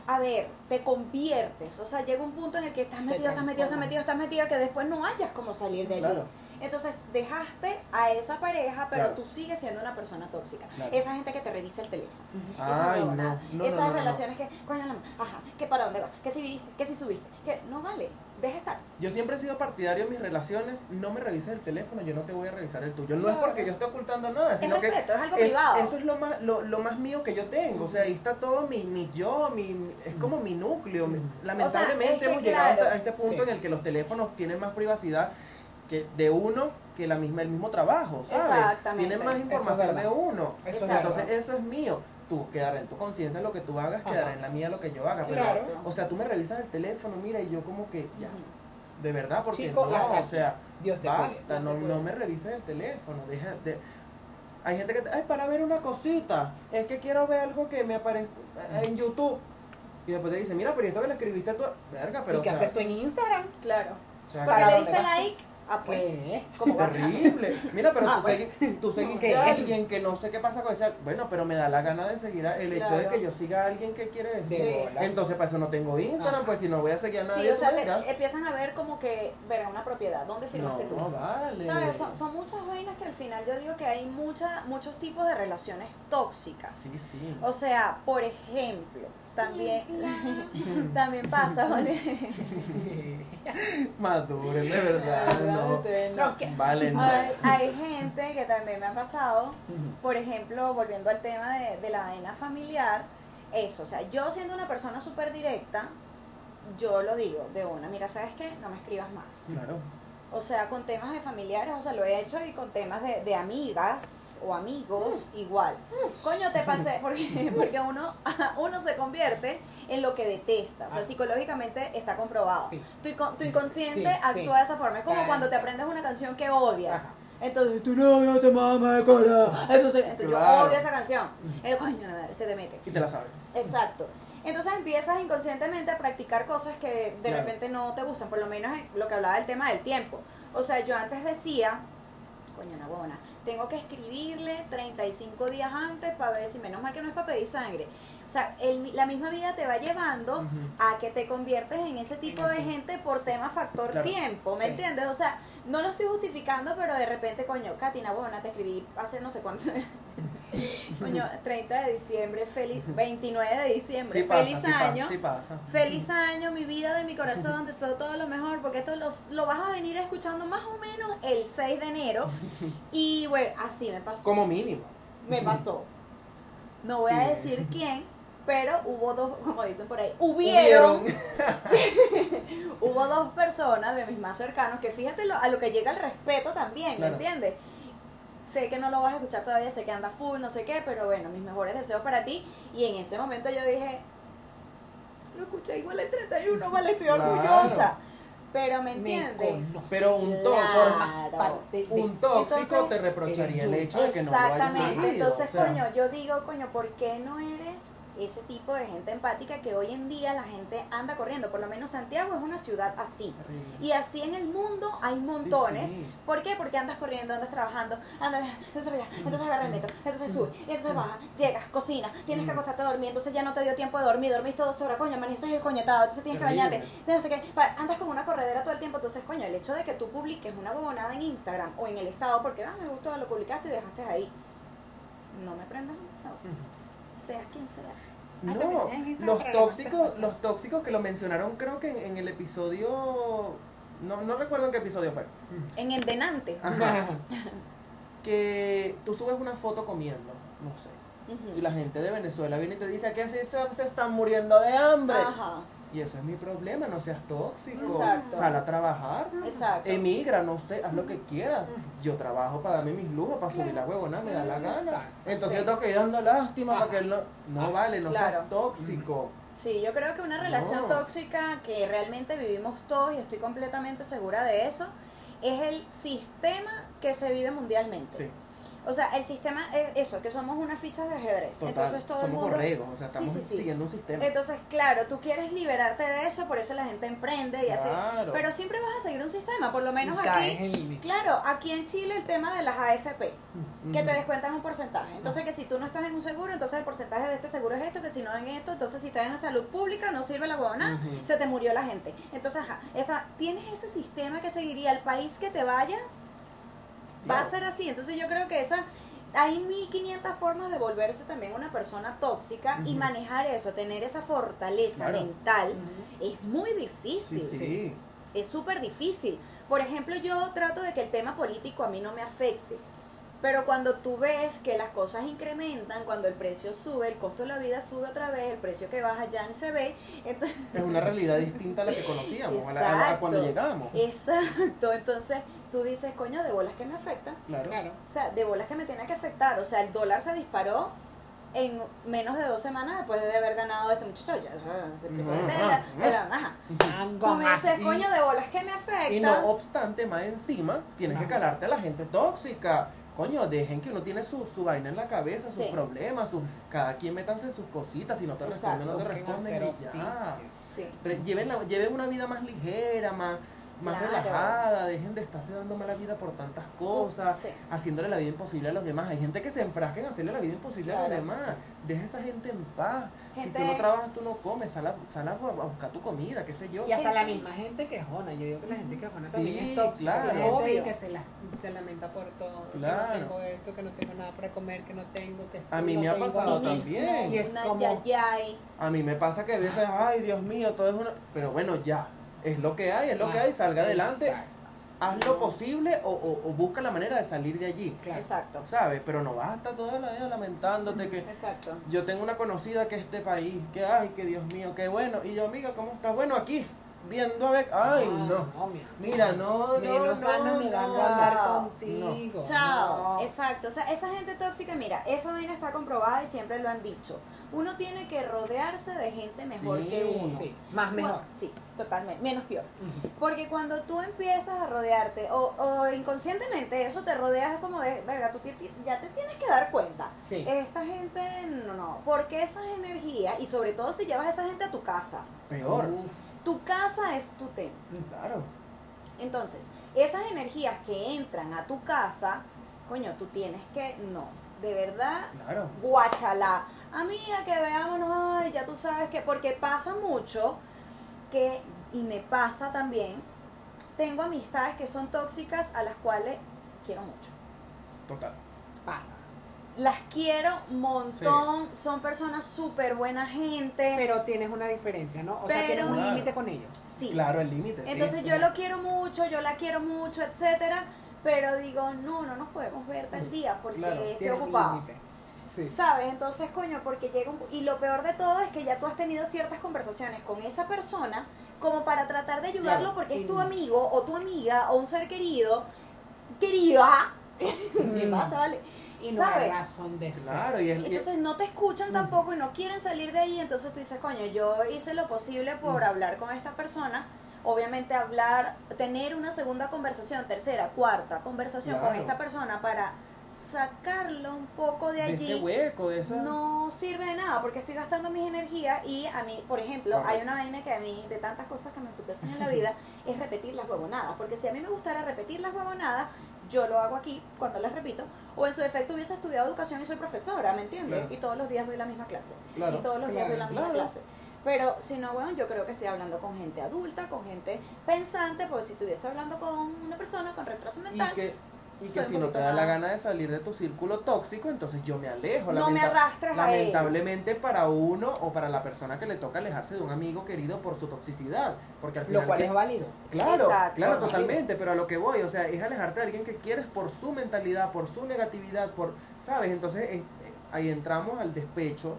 a ver, te conviertes. O sea, llega un punto en el que estás metido, estás metido, estás metido, estás metido, que después no hayas como salir de allí. Claro. Entonces, dejaste a esa pareja, pero Claro. tú sigues siendo una persona tóxica. Claro. Esa gente que te revisa el teléfono. Esa Ay, huevonada. no, no, Esas no, relaciones que, coño, ajá, que para dónde va, que si viniste, que si subiste, que no vale, deja estar. Yo siempre he sido partidario en mis relaciones, no me revises el teléfono, yo no te voy a revisar el tuyo. No es porque yo esté ocultando nada, Es sino que respeto, es algo es- privado. eso es lo más, lo, lo más mío que yo tengo. O sea, ahí está todo mi, mi yo, mi, es como mi núcleo. mi- lamentablemente es que hemos llegado claro, a este punto sí. en el que los teléfonos tienen más privacidad que de uno que la misma, el mismo trabajo, ¿sabes? Exactamente. Tienen más es información de uno. Eso. Entonces, eso es mío. Tú quedará en tu conciencia lo que tú hagas, Ajá. quedará en la mía lo que yo haga. Pero, Exacto. o sea, tú me revisas el teléfono, mira, y yo como que ya. De verdad, porque Chico, no, o sea, Dios te basta, no, Dios te no me revises el teléfono, deja de... Hay gente que, te- ay, para ver una cosita, es que quiero ver algo que me aparece en YouTube. Y después te dice, mira, pero esto que le escribiste tú, verga, pero ¿Y qué o sea, haces tú en Instagram? Claro. o sea, Porque ¿Para le diste like, ah, pues, ¿Qué? como vas terrible. Mira, pero Ah, tú, segui- tú seguiste ¿Qué? a alguien que no sé qué pasa con ese. Bueno, pero me da la gana de seguir a- el hecho de que yo siga a alguien que quiere decir. Sí. Entonces, para eso no tengo Instagram, Ajá. pues si no voy a seguir a nadie. Sí, o sea, tú te- empiezan a ver como que, ver, una propiedad, ¿dónde firmaste tú? no, vale. ¿Sabes? Son, son muchas vainas que al final yo digo que hay mucha, muchos tipos de relaciones tóxicas. Sí, sí. O sea, por ejemplo, también, también pasa, ¿vale? Maduren, de verdad. no. No, que- hay gente que también me ha pasado, por ejemplo, volviendo al tema de, de la vaina familiar, eso, o sea, yo siendo una persona súper directa, yo lo digo de una, mira, ¿sabes qué? No me escribas más. Claro. O sea, con temas de familiares, o sea, lo he hecho y con temas de, de amigas o amigos, igual. Coño, te pasé, porque, porque uno, uno se convierte en lo que detesta. O sea, Ah. psicológicamente está comprobado. Sí. Tu, tu inconsciente Sí, actúa de esa forma. Es como Claro. cuando te aprendes una canción que odias. Ajá. Entonces, tu novio te mama el cola. Entonces, entonces Claro. yo odio esa canción. Eh, coño, madre, se te mete. Y te la sabes. Exacto. Entonces empiezas inconscientemente a practicar cosas que de Claro. repente no te gustan, por lo menos en lo que hablaba del tema del tiempo. O sea, yo antes decía, coño, una buena, tengo que escribirle 35 días antes para ver si menos mal que no es para pedir sangre. O sea, el- la misma vida te va llevando a que te conviertes en ese tipo de gente por tema factor Claro. tiempo, ¿me Sí. entiendes? O sea, no lo estoy justificando, pero de repente, coño, Katina, buena, te escribí hace no sé cuánto. coño, 30 de diciembre, feliz, 29 de diciembre, Sí pasa, feliz sí año. sí pasa. Feliz año, mi vida de mi corazón, deseo todo lo mejor, porque esto los- lo vas a venir escuchando más o menos el 6 de enero. Y bueno, así me pasó. Como mínimo. Me pasó. No voy a decir quién, pero hubo dos, como dicen por ahí, hubieron, hubo dos personas de mis más cercanos que fíjate lo- a lo que llega el respeto también, Claro. ¿me entiendes? Sé que no lo vas a escuchar todavía, sé que anda full, no sé qué, pero bueno, mis mejores deseos para ti. Y en ese momento yo dije, lo escuché igual el 31, vale, estoy Claro. orgullosa. Pero me entiendes. Pero un Claro. Parte de- Un tóxico Entonces, te reprocharía el hecho de que no lo hayas Exactamente. Entonces, o sea, coño, yo digo, coño, ¿por qué no eres ese tipo de gente empática que hoy en día la gente anda corriendo? Por lo menos Santiago es una ciudad así. Y así en el mundo hay montones. sí. ¿Por qué? Porque andas corriendo, andas trabajando, andas, entonces allá, entonces agarra el metro, entonces sube, y entonces baja, llegas, cocinas, tienes que acostarte a dormir, entonces ya no te dio tiempo de dormir, dormiste 12 horas, coño, amaneces el coñetado, entonces tienes que bañarte, no pa- andas como una corredera todo el tiempo. Entonces, coño, el hecho de que tú publiques una huevonada en Instagram o en el estado, porque ah, me gustó, lo publicaste y dejaste ahí. No me prendas un fuego. Seas quien sea. Ah, te No, metes en Instagram los tóxicos, los tóxicos que lo mencionaron creo que en, en el episodio, no, no recuerdo en qué episodio fue, En endenante. Ajá. que tú subes una foto comiendo, no sé, y la gente de Venezuela viene y te dice que si se, se están muriendo de hambre. Ajá, Y eso es mi problema, no seas tóxico. Exacto. Sal a trabajar. exacto. Emigra, no sé, haz lo que quieras. Yo trabajo para darme mis lujos, para subir la huevona, me da la gana. Exacto. Entonces Sí. tengo que ir dando lástima Ajá. para que él no. No Ajá. vale, no Claro. seas tóxico. Sí, yo creo que una relación No. tóxica que realmente vivimos todos y estoy completamente segura de eso es el sistema que se vive mundialmente. Sí, O sea, el sistema es eso, que somos unas fichas de ajedrez. total. Entonces todo el Somos mundo borregos, o sea, Sí, estamos sí, sí. siguiendo un sistema. Entonces, claro, tú quieres liberarte de eso, por eso la gente emprende y así. Claro. Pero siempre vas a seguir un sistema, por lo menos Y caes aquí. en. Claro, aquí en Chile el tema de las AFP, que te descuentan un porcentaje. Entonces, que si tú no estás en un seguro, entonces el porcentaje de este seguro es esto, que si no en esto, entonces si estás en salud pública, no sirve la huevona, Ujú. se te murió la gente. Entonces, ajá, esta- tienes ese sistema que seguiría el país que te vayas, va a ser así. Entonces, yo creo que esa hay 1500 formas de volverse también una persona tóxica y manejar eso, tener esa fortaleza Claro. mental es muy difícil. Sí, sí. Es súper difícil. Por ejemplo, yo trato de que el tema político a mí no me afecte. Pero cuando tú ves que las cosas incrementan, cuando el precio sube, el costo de la vida sube otra vez, el precio que baja ya ni se ve, entonces Es una realidad distinta a la que conocíamos, a, la- a la- a Exacto. cuando llegamos. Exacto, entonces tú dices, coño, de bolas que me afecta. Claro. Claro. O sea, de bolas que me tiene que afectar. O sea, el dólar se disparó en menos de dos semanas después de haber ganado este muchacho. Ya, el presidente de la- de la- ajá. Tú dices, coño, de bolas que me afecta. Y no obstante, más encima, tienes que calarte a la gente tóxica. Coño, dejen que uno tiene su, su vaina en la cabeza, Sí. sus problemas, sus, cada quien métanse sus cositas, si no te responden, no te responden y ya. Sí. Lleven, la- lleven una vida más ligera, más, más Claro. relajada, dejen de estarse dando mala vida por tantas cosas, Sí. haciéndole la vida imposible a los demás. Hay gente que se enfrasca en hacerle la vida imposible a los Claro, demás. sí. Deja a esa gente en paz. Gente- Si tú no trabajas, tú no comes, sal a, sal a, buscar tu comida, qué sé yo. Y hasta Gente- la misma gente quejona, yo digo que la gente quejona Sí, también es tóxica, claro. Gente Obvio. que se, la, se lamenta por todo, Claro. que no tengo esto, que no tengo nada para comer, que no tengo, que A mí no me ha pasado también. Y es como-. A mí me pasa que a veces, ay, Dios mío, todo es una... Pero bueno, ya, es lo que hay, es lo que hay, salga adelante, Exacto. haz lo posible o, o- o busca la manera de salir de allí, Claro. Exacto. ¿sabes? Pero no vas a estar toda la vida lamentándote que... Exacto. Yo tengo una conocida que es este país, que ay, que Dios mío, qué bueno. Y yo, amiga, ¿cómo estás? Bueno, aquí, viendo a ver, ay, Ah, no. mira. Mira, no, no, Menos no, ganas me de no. hablar no. contigo. Chao. No. Exacto. O sea, esa gente tóxica, mira, esa vaina está comprobada y siempre lo han dicho. Uno tiene que rodearse de gente mejor Sí, que uno. Sí, más mejor. Bueno, sí, totalmente. Menos peor. Porque cuando tú empiezas a rodearte, o, o inconscientemente eso te rodeas como de, verga, tú ya te tienes que dar cuenta. Sí. Esta gente, no, no. Porque esas energías, y sobre todo si llevas a esa gente a tu casa, Peor. Uf. tu casa es tu templo. Claro. Entonces, esas energías que entran a tu casa, coño, tú tienes que, no, de verdad, Claro. guachala. Amiga, que veámonos, ay, ya tú sabes que, porque pasa mucho que, y me pasa también, tengo amistades que son tóxicas a las cuales quiero mucho. Total. Pasa. Las quiero montón, son personas súper buena gente. Pero tienes una diferencia, ¿no? O sea, tienes un Claro. límite con ellos. sí. Claro, el límite. Entonces sí, yo sí. lo quiero mucho, yo la quiero mucho, etcétera, pero digo, no, no nos podemos ver tal día porque Claro, estoy un ocupado. límite. Sí. ¿Sabes? Entonces, coño, porque llega un... Y lo peor de todo es que ya tú has tenido ciertas conversaciones con esa persona como para tratar de ayudarlo Claro. porque es tu amigo o tu amiga o un ser querido, querida. ¿Qué Mm. pasa, vale? Y no hay razón de ser. Claro, y es... y- Entonces no te escuchan Mm. tampoco y no quieren salir de ahí, entonces tú dices, coño, yo hice lo posible por Mm. hablar con esta persona, obviamente hablar, tener una segunda conversación, tercera, cuarta conversación con esta persona para sacarlo un poco de de allí. ese hueco, de esa... No sirve de nada porque estoy gastando mis energías y a mí, por ejemplo, hay una vaina que a mí, de tantas cosas que me putesten en la vida, es repetir las huevonadas. Porque si a mí me gustara repetir las huevonadas, yo lo hago aquí cuando las repito, o en su defecto hubiese estudiado educación y soy profesora, ¿me entiendes? Claro. Y todos los días doy la misma clase. Claro. y todos los días doy la misma clase. Pero si no, bueno, yo creo que estoy hablando con gente adulta, con gente pensante, porque si estuviese hablando con una persona con retraso mental, que, y que si no te da la gana de salir de tu círculo tóxico, entonces yo me alejo. No me arrastres a él. Lamentablemente para uno o para la persona que le toca alejarse de un amigo querido por su toxicidad. Porque al final... Lo cual ¿qué- es válido. Claro, Exacto. claro, Válido. totalmente, pero a lo que voy, o sea, es alejarte de alguien que quieres por su mentalidad, por su negatividad, por, ¿sabes? Entonces es- ahí entramos al despecho,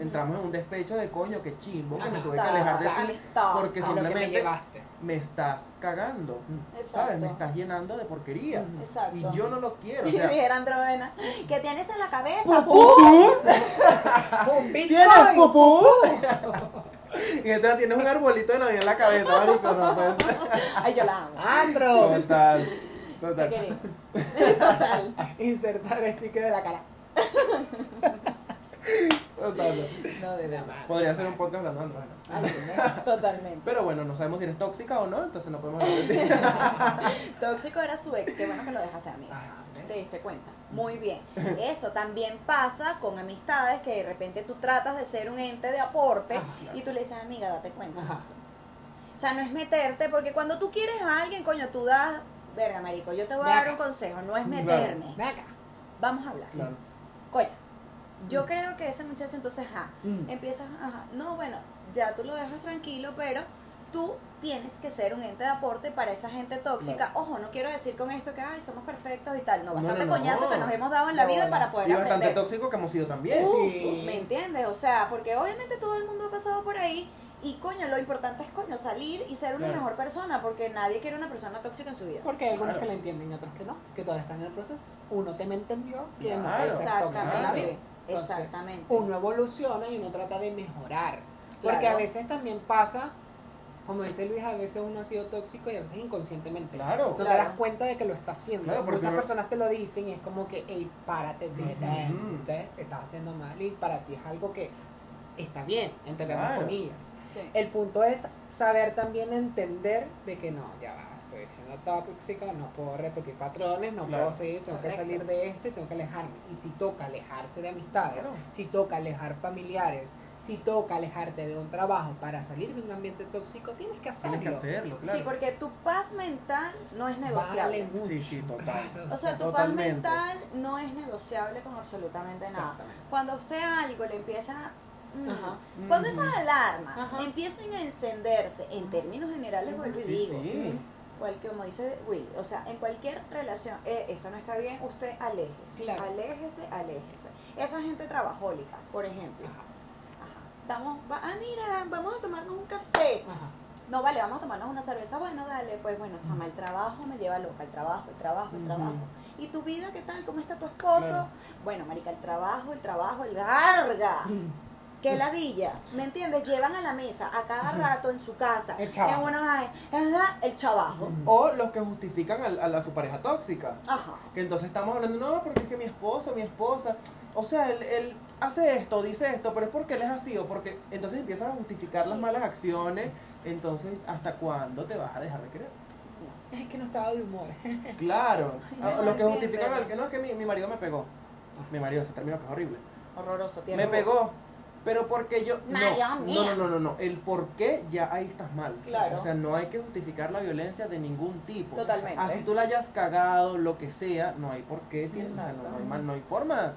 entramos en un despecho de coño, que chimbo, que me tuve que alejar de ti amistad, porque simplemente. Me estás cagando, ¿sabes? Me estás llenando de porquería. Exacto. Y yo no lo quiero, o Y sea, dijera Androvena, ¿qué tienes en la cabeza? ¡Pupú! ¡Un ¿Tienes pupú? y entonces tienes un arbolito de Navidad en la cabeza, marico, no puede ser. Ay, yo la amo. ¡Andro! Total, total. queremos. Total. Insertar el sticker de la cara. No, de verdad. Podría ser un podcast hablando de andrógeno. Totalmente. Pero bueno, no sabemos si eres tóxica o no, entonces no podemos hablar. Tóxico era su ex, qué bueno que lo dejaste amigo. Ajá, ¿ves? Te diste cuenta. Muy bien. Eso también pasa con amistades que de repente tú tratas de ser un ente de aporte claro. y tú le dices, amiga, date cuenta. Ajá. O sea, no es meterte, porque cuando tú quieres a alguien, coño, tú das, verga, marico, yo te voy a dar un consejo, no es Claro. meterme. Ven acá. Vamos a hablar. Claro. Coño, yo creo que ese muchacho entonces, ajá, Mm. empiezas, ajá, no, bueno, ya tú lo dejas tranquilo, pero tú tienes que ser un ente de aporte para esa gente tóxica. Ojo, no quiero decir con esto que, ay, somos perfectos y tal, no, No, bastante no, no. coñazo que nos hemos dado en la No, vida no. para poder Y bastante aprender. tóxico que hemos sido también. Uf, Sí. ¿Me entiendes? O sea, porque obviamente todo el mundo ha pasado por ahí y coño, lo importante es coño, salir y ser una Claro. mejor persona porque nadie quiere una persona tóxica en su vida. Porque hay algunos Claro. que la entienden y otros que no, que todavía están en el proceso. Uno te me entendió que no Claro. ser tóxico en la vida. Exactamente, Entonces, exactamente. Uno evoluciona y uno trata de mejorar. Porque Claro. a veces también pasa, como dice Luis, a veces uno ha sido tóxico y a veces inconscientemente. Claro. No te das cuenta de que lo está haciendo. Claro, Muchas personas te lo dicen y es como que, hey, párate, te estás haciendo mal y para ti es algo que está bien, entre Claro. comillas. Sí. El punto es saber también entender de que no, ya va, estoy siendo tóxica, no puedo repetir patrones, no Claro. puedo seguir, tengo Correcto. que salir de esto y tengo que alejarme. Y si toca alejarse de amistades, Claro. si toca alejar familiares, si toca alejarte de un trabajo para salir de un ambiente tóxico, tienes que hacerlo. Tienes que hacerlo, claro. Sí, porque tu paz mental no es negociable. Vale mucho. Sí, sí, total. O sea, tu Totalmente. paz mental no es negociable con absolutamente nada. Cuando a usted algo le empieza mm, Ajá. Cuando esas alarmas Ajá. empiecen a encenderse, en términos generales, vuelvo y Sí, digo, sí. cual- como dice Will, o sea, en cualquier relación, eh, esto no está bien, usted aléjese, Claro. aléjese, aléjese. Esa gente trabajólica, por ejemplo, Ajá, ajá, estamos, va- ah, mira, vamos a tomarnos un café. ajá. No, vale, vamos a tomarnos una cerveza. Bueno, dale, pues bueno, chama, el trabajo me lleva loca, el trabajo, el trabajo, el trabajo. ¿Y tu vida qué tal? ¿Cómo está tu esposo? Claro. Bueno, marica, el trabajo, el trabajo, el garga. Qué ladilla, ¿me entiendes? Llevan a la mesa a cada rato en su casa. El. En una vaina, el trabajo. O los que justifican a, la- su pareja tóxica. Ajá. Que entonces estamos hablando, no, porque es que mi esposo, mi esposa. O sea, él, él hace esto, dice esto, pero es porque él es así. O porque entonces empiezan a justificar las malas acciones. Entonces, ¿hasta cuándo te vas a dejar de creer? Es que no estaba de humor. Claro. Ay, A- los que justifican al que no, es que mi, mi marido me pegó. Mi marido, ese término que es horrible. Horroroso, Me tierra. pegó. Pero porque yo. No, María no, mía. no, no, no, no. El por qué ya ahí estás mal. Claro. O sea, no hay que justificar la violencia de ningún tipo. Totalmente. Así tú la hayas cagado, lo que sea, no hay por qué. tienes- o sea, Exacto. no, no hay, mal- no hay forma.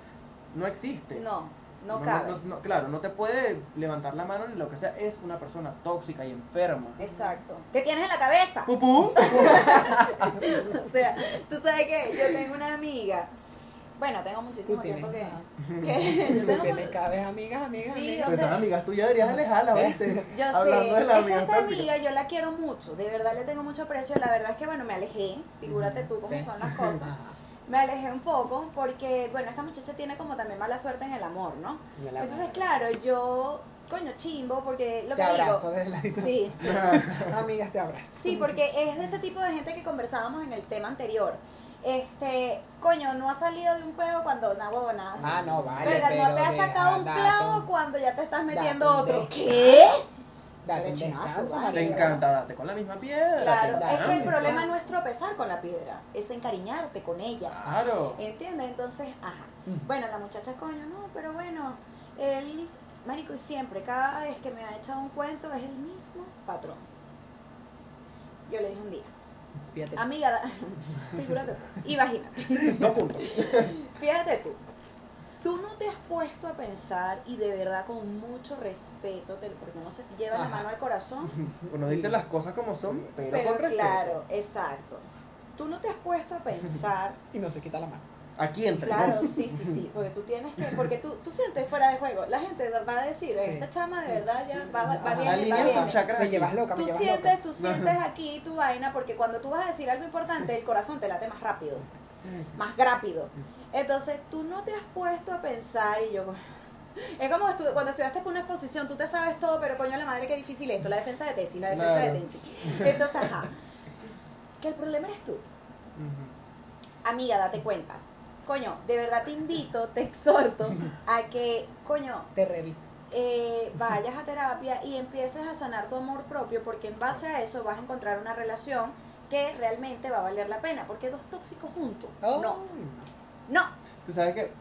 No existe. No, no cabe. no, claro, no te puede levantar la mano ni lo que sea. Es una persona tóxica y enferma. Exacto. ¿Qué tienes en la cabeza? Pupú. o sea, tú sabes que yo tengo una amiga. Bueno, tengo muchísimo Tú tiempo que. que tengo tienes cada vez amigas, amigas, Sí, amigas. o Pues sea- esas amigas tuyas deberías alejarla, ¿viste? Yo Hablando sé, de la es que amiga esta amiga yo la quiero mucho, de verdad le tengo mucho aprecio, la verdad es que bueno, me alejé, figúrate tú cómo son las cosas, me alejé un poco porque, bueno, esta muchacha tiene como también mala suerte en el amor, ¿no? Entonces, claro, yo, coño, chimbo, porque lo Te que abrazo digo, desde la sí, sí, Amigas, te abrazo. sí, porque es de ese tipo de gente que conversábamos en el tema anterior, este, coño, no ha salido de un peo cuando, nada, huevo, nada. Ah, no, vale. Verga, pero no te has deja, sacado un date clavo un- cuando ya te estás metiendo date otro. ¿Qué? Date chinazo. Te encanta darte con la misma piedra. Claro, es que el problema no es tropezar con la piedra, es encariñarte con ella. Claro. ¿Entiendes? Entonces, ajá. Bueno, la muchacha, coño, no, pero bueno, él Marico, y siempre, cada vez que me ha echado un cuento es el mismo patrón. Yo le dije un día, Fíjate. amiga, da- figúrate tú, imagínate, Dos puntos. fíjate tú, tú no te has puesto a pensar y de verdad con mucho respeto, te- porque uno se lleva la mano al corazón, Uno dice las cosas como son, pero, pero con respeto. claro, exacto. Tú no te has puesto a pensar Y no se quita la mano. Aquí entre Claro, sí, sí, sí, porque tú tienes que, porque tú, tú sientes fuera de juego, la gente va a decir, Sí. esta chama de verdad ya va, va, va bien, va bien. tus chakras Me llevas loca, me Tú llevas sientes, loca. tú sientes aquí tu vaina, porque cuando tú vas a decir algo importante, el corazón te late más rápido, más rápido. Entonces, tú no te has puesto a pensar y yo... Es como estu- cuando estudiaste por una exposición, tú te sabes todo, pero coño la madre qué difícil esto, la defensa de tesis, la defensa Claro. de tesis. Entonces, ajá. Que el problema eres tú. Amiga, date cuenta. Coño, de verdad te invito, te exhorto a que, coño, Te revisas. eh, vayas a terapia y empieces a sanar tu amor propio, porque en base a eso vas a encontrar una relación que realmente va a valer la pena. Porque dos tóxicos juntos. Oh. No, no. Tú sabes que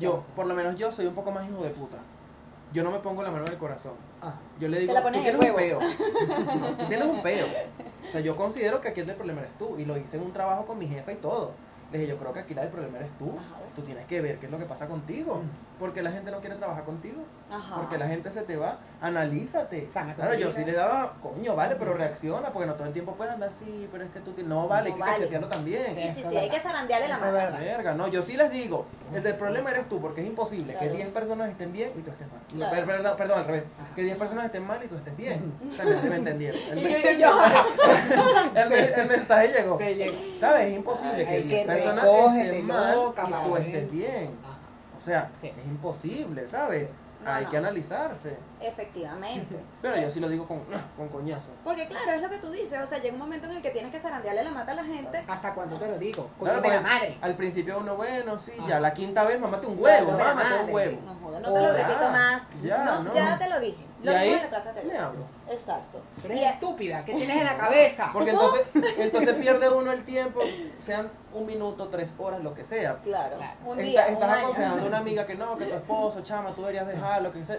yo, por lo menos yo, soy un poco más hijo de puta. Yo no me pongo la mano en el corazón. Ah. Yo le digo, tú en el tienes un huevo". peo. No, tú tienes un peo. O sea, yo considero que aquí el problema eres tú. Y lo hice en un trabajo con mi jefa y todo. Le dije, yo creo que aquí la del problema eres tú. Ajá. Tú tienes que ver qué es lo que pasa contigo. Porque la gente no quiere trabajar contigo. Ajá. Porque la gente se te va. Analízate. Sana Claro, yo sí le daba, coño, vale, pero reacciona. Porque no todo el tiempo puedes andar así. Pero es que tú tienes. No, vale, No hay que vale. cachetearlo también. Sí, sí, sí, hay que zarandearle la mano. Verga, no, yo sí les digo, el del problema eres tú, porque es imposible Claro. que 10 personas estén bien y tú estés mal. Claro. Per- Perdón, perdón, al revés. Ajá. Que 10 personas estén mal y tú estés bien. O sea, me, me entendieron. El, Y me- yo- y yo, el me- el mensaje llegó. Se llegó. ¿Sabes? Es imposible que Ay, 10 que personas estén mal y tú madre. Estés bien. Ajá. O sea, Sí. es imposible, ¿sabes? Sí. No, Hay no. que analizarse. efectivamente. Pero yo sí lo digo con, con coñazo. Porque claro, es lo que tú dices, o sea, llega un momento en el que tienes que zarandearle la mata a la gente. ¿Hasta cuándo te lo digo? Claro, de la madre. Al principio uno, bueno, sí, Ajá. ya la quinta vez, mamate un huevo, mámate un huevo. No joda, no te lo repito más. ya, no, no. ya te lo dije. Lo y ahí me hablo. Exacto. Pero Y- es estúpida. ¿Qué tienes en la cabeza? Porque entonces, entonces pierde uno el tiempo, sean un minuto, tres horas, lo que sea. Claro, Claro. un Está- día, un estás año. aconsejando a una amiga que no, que tu esposo, chama, tú deberías dejarlo, que sea.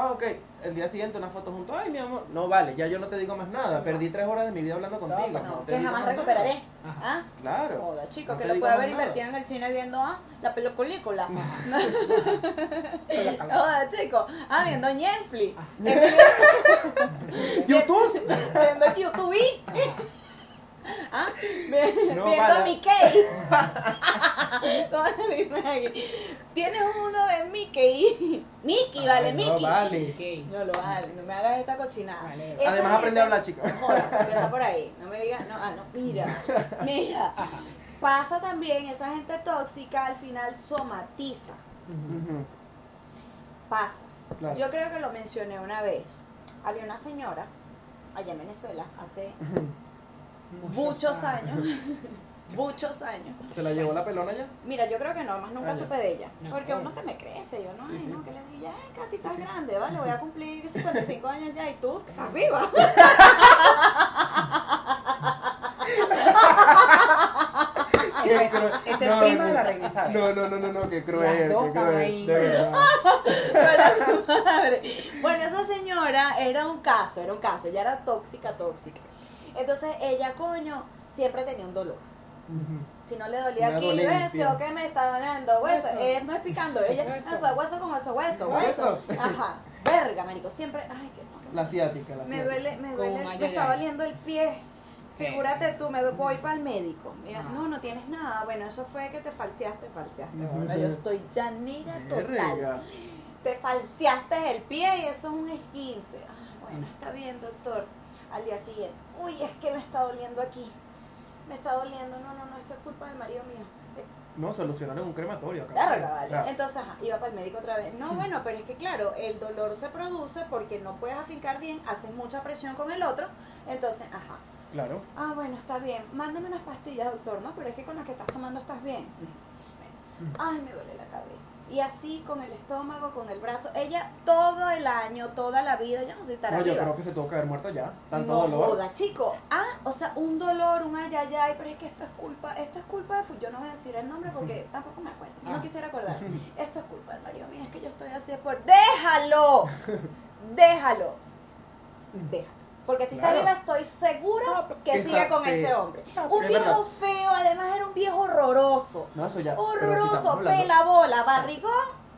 Ah, ok. El día siguiente una foto junto. Ay, mi amor. No vale, ya yo no te digo más nada. Perdí tres horas de mi vida hablando contigo. No, No, te que jamás más recuperaré. Ajá. ¿Ah? Claro. Joda, chico, No que lo puede haber invertido en el cine viendo ah, la película. Joda, chico. Ah, viendo Netflix. YouTube. viendo YouTube. ¿Ah? No, viendo vale. Mickey. ¿Cómo se dice aquí? Tienes uno de Mickey. Mickey, vale, no, Mickey. vale. No lo vale, no me hagas esta cochinada. Vale. Además aprende a hablar, chica. Joda, empieza por ahí. No me digas, no, ah, no, mira, mira. Pasa también, esa gente tóxica al final somatiza. Pasa. Claro. Yo creo que lo mencioné una vez. Había una señora allá en Venezuela hace muchos años. muchos años. ¿Se la llevó la pelona ya? Mira, yo creo que no, más nunca Ah, supe de ella. Porque uno te me crece, yo no, Sí, ay, sí. no, que le diga, ay, Katy, estás grande, vale, voy a cumplir 55 años ya y tú estás viva. Ese, cruel. ese No, primo de la reina Isabel. No, no, no, no, no, qué cruel. Las dos qué cruel, ahí. De verdad. Bueno, esa señora era un caso, era un caso, ella era tóxica, tóxica. Entonces ella, coño, siempre tenía un dolor. Si no le dolía Una aquí, hueso, que me está doliendo, hueso. Hueso. Eh, no es picando, ella, Hueso. hueso, hueso con hueso, hueso, Hueso. hueso. Ajá, verga, marico, siempre, ay, que no, que La asiática, la me asiática. duele, me Como duele, un ay, me está doliendo el pie. Figúrate tú, me voy para el médico. Mira, no, no tienes nada. Bueno, eso fue que te falseaste, falseaste. Ahora yo estoy llanera total. Te falseaste el pie y eso es un esguince. Ah, bueno, está bien, doctor. Al día siguiente, uy, es que me está doliendo aquí. Me está doliendo. No, no, no, esto es culpa del marido mío. No, solucionaron un crematorio. cabrón. Verga, vale. Claro. Entonces, ajá, iba para el médico otra vez. No, bueno, pero es que claro, el dolor se produce porque no puedes afincar bien, haces mucha presión con el otro. Entonces, ajá. Claro. Ah, bueno, está bien. Mándame unas pastillas, doctor, ¿no? Pero es que con las que estás tomando estás bien. Ay, me duele la cabeza. Y así con el estómago, con el brazo. Ella todo el año, toda la vida, yo no si estará No, yo creo que se tuvo que haber muerto ya. Tanto no dolor. joda, chico. Ah, o sea, un dolor, un ayayay, pero es que esto es culpa, esto es culpa de yo no voy a decir el nombre porque tampoco me acuerdo, no Ah. quisiera acordar. Esto es culpa del marido mío, es que yo estoy así por déjalo. Déjalo. Déjalo. Porque si está viva estoy segura No, que sí sigue está- con sí. ese hombre. No, Un viejo verdad. feo, además era un viejo horroroso. No, eso ya. si Horroroso, hablando- pela bola, barrigón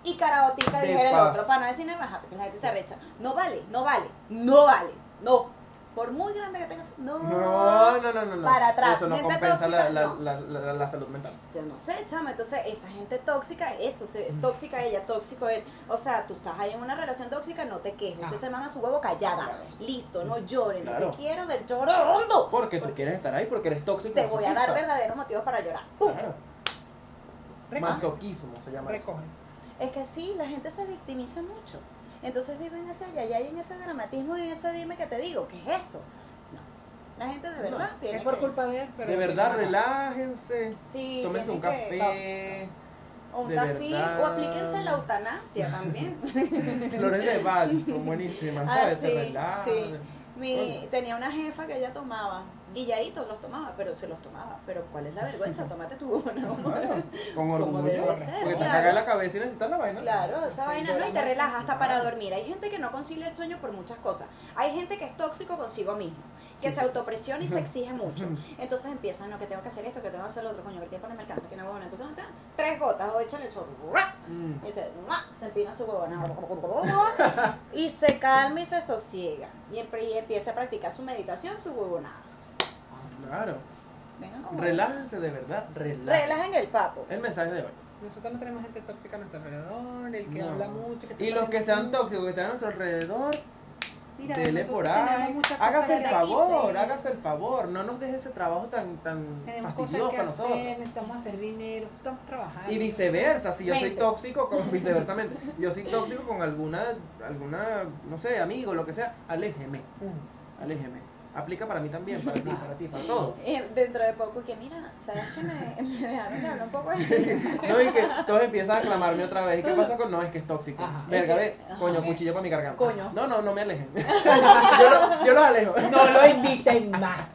y carabotica, dijera el otro. Para no decir nada más la gente se arrecha. No vale, no vale, no vale, no. Por muy grande que tengas, no. No, no, no, no. Para atrás, Eso no gente compensa la, tóxica, la, no. la, la, la salud mental. Yo no sé, chama. Entonces, esa gente tóxica, eso, se, tóxica ella, tóxico él. O sea, tú estás ahí en una relación tóxica, no te quejes. Usted Ah. se mama su huevo callada. Claro. Listo, no llores, no te quiero ver llorando. Porque tú quieres estar ahí, porque eres tóxico. Te voy a dar verdaderos motivos para llorar. ¡Pum! Claro. Recoge. Masoquismo se llama. eso. Recoge. Es que sí, la gente se victimiza mucho. Entonces viven ese allá y en ese dramatismo y en ese dime que te digo, ¿qué es eso? No. La gente de verdad tiene Es por que- culpa de él, pero. De verdad, relájense. Sí, Tómense un café. O un café, verdad. o aplíquense la eutanasia también. Flores de Bach son buenísimas. Ah, ¿sabes? Te sí, sí. Mi, tenía una jefa que ella tomaba, guilladitos los tomaba, pero se los tomaba. Pero ¿cuál es la vergüenza? Tómate tu Claro, con orgullo. debe ser, porque te caga la cabeza y necesitas la vaina. Claro, esa Sí, vaina no, y te relaja hasta para dormir. Hay gente que no concilia el sueño por muchas cosas. Hay gente que es tóxico consigo mismo, que Sí, se autopresiona y se exige mucho. Entonces empiezan, no, que tengo que hacer esto, que tengo que hacer lo otro, coño, que el tiempo no me alcanza, que no huevona. Entonces, ¿dónde está? tres gotas, o échale el chorro. Mm. y se, se empina su huevona, y se calma y se sosiega. Y empieza a practicar su meditación, su huevonada. Claro. Vengan como Relájense de verdad. Relájense. Relajen el papo. El mensaje de hoy. Nosotros no tenemos gente tóxica a nuestro alrededor, el que No. habla mucho. Que te Y los que sean mucho. tóxicos, que estén a nuestro alrededor, Mira, dele nosotros por tenemos ahí. muchas cosas Hágase el que favor, hacer. hágase el favor. No nos deje ese trabajo tan, tan Tenemos cosas fastidioso que a nosotros. hacer, necesitamos hacer dinero, estamos trabajando. Y viceversa, si yo soy Mente. tóxico, con, viceversamente, yo soy tóxico con alguna, alguna, no sé, amigo, lo que sea, aléjeme, Mm. aléjeme. Aplica para mí también, para ti, para ti, para todo. Y dentro de poco, que mira, ¿sabes que me, me dejaron de hablar un poco? No, y que todos empiezan a clamarme otra vez. ¿Y qué pasa con no? Es que es tóxico. Ajá. Verga, ve, coño, ajá. cuchillo para mi garganta. Coño. No, no, no me alejen. yo, lo- yo los alejo. No lo inviten más.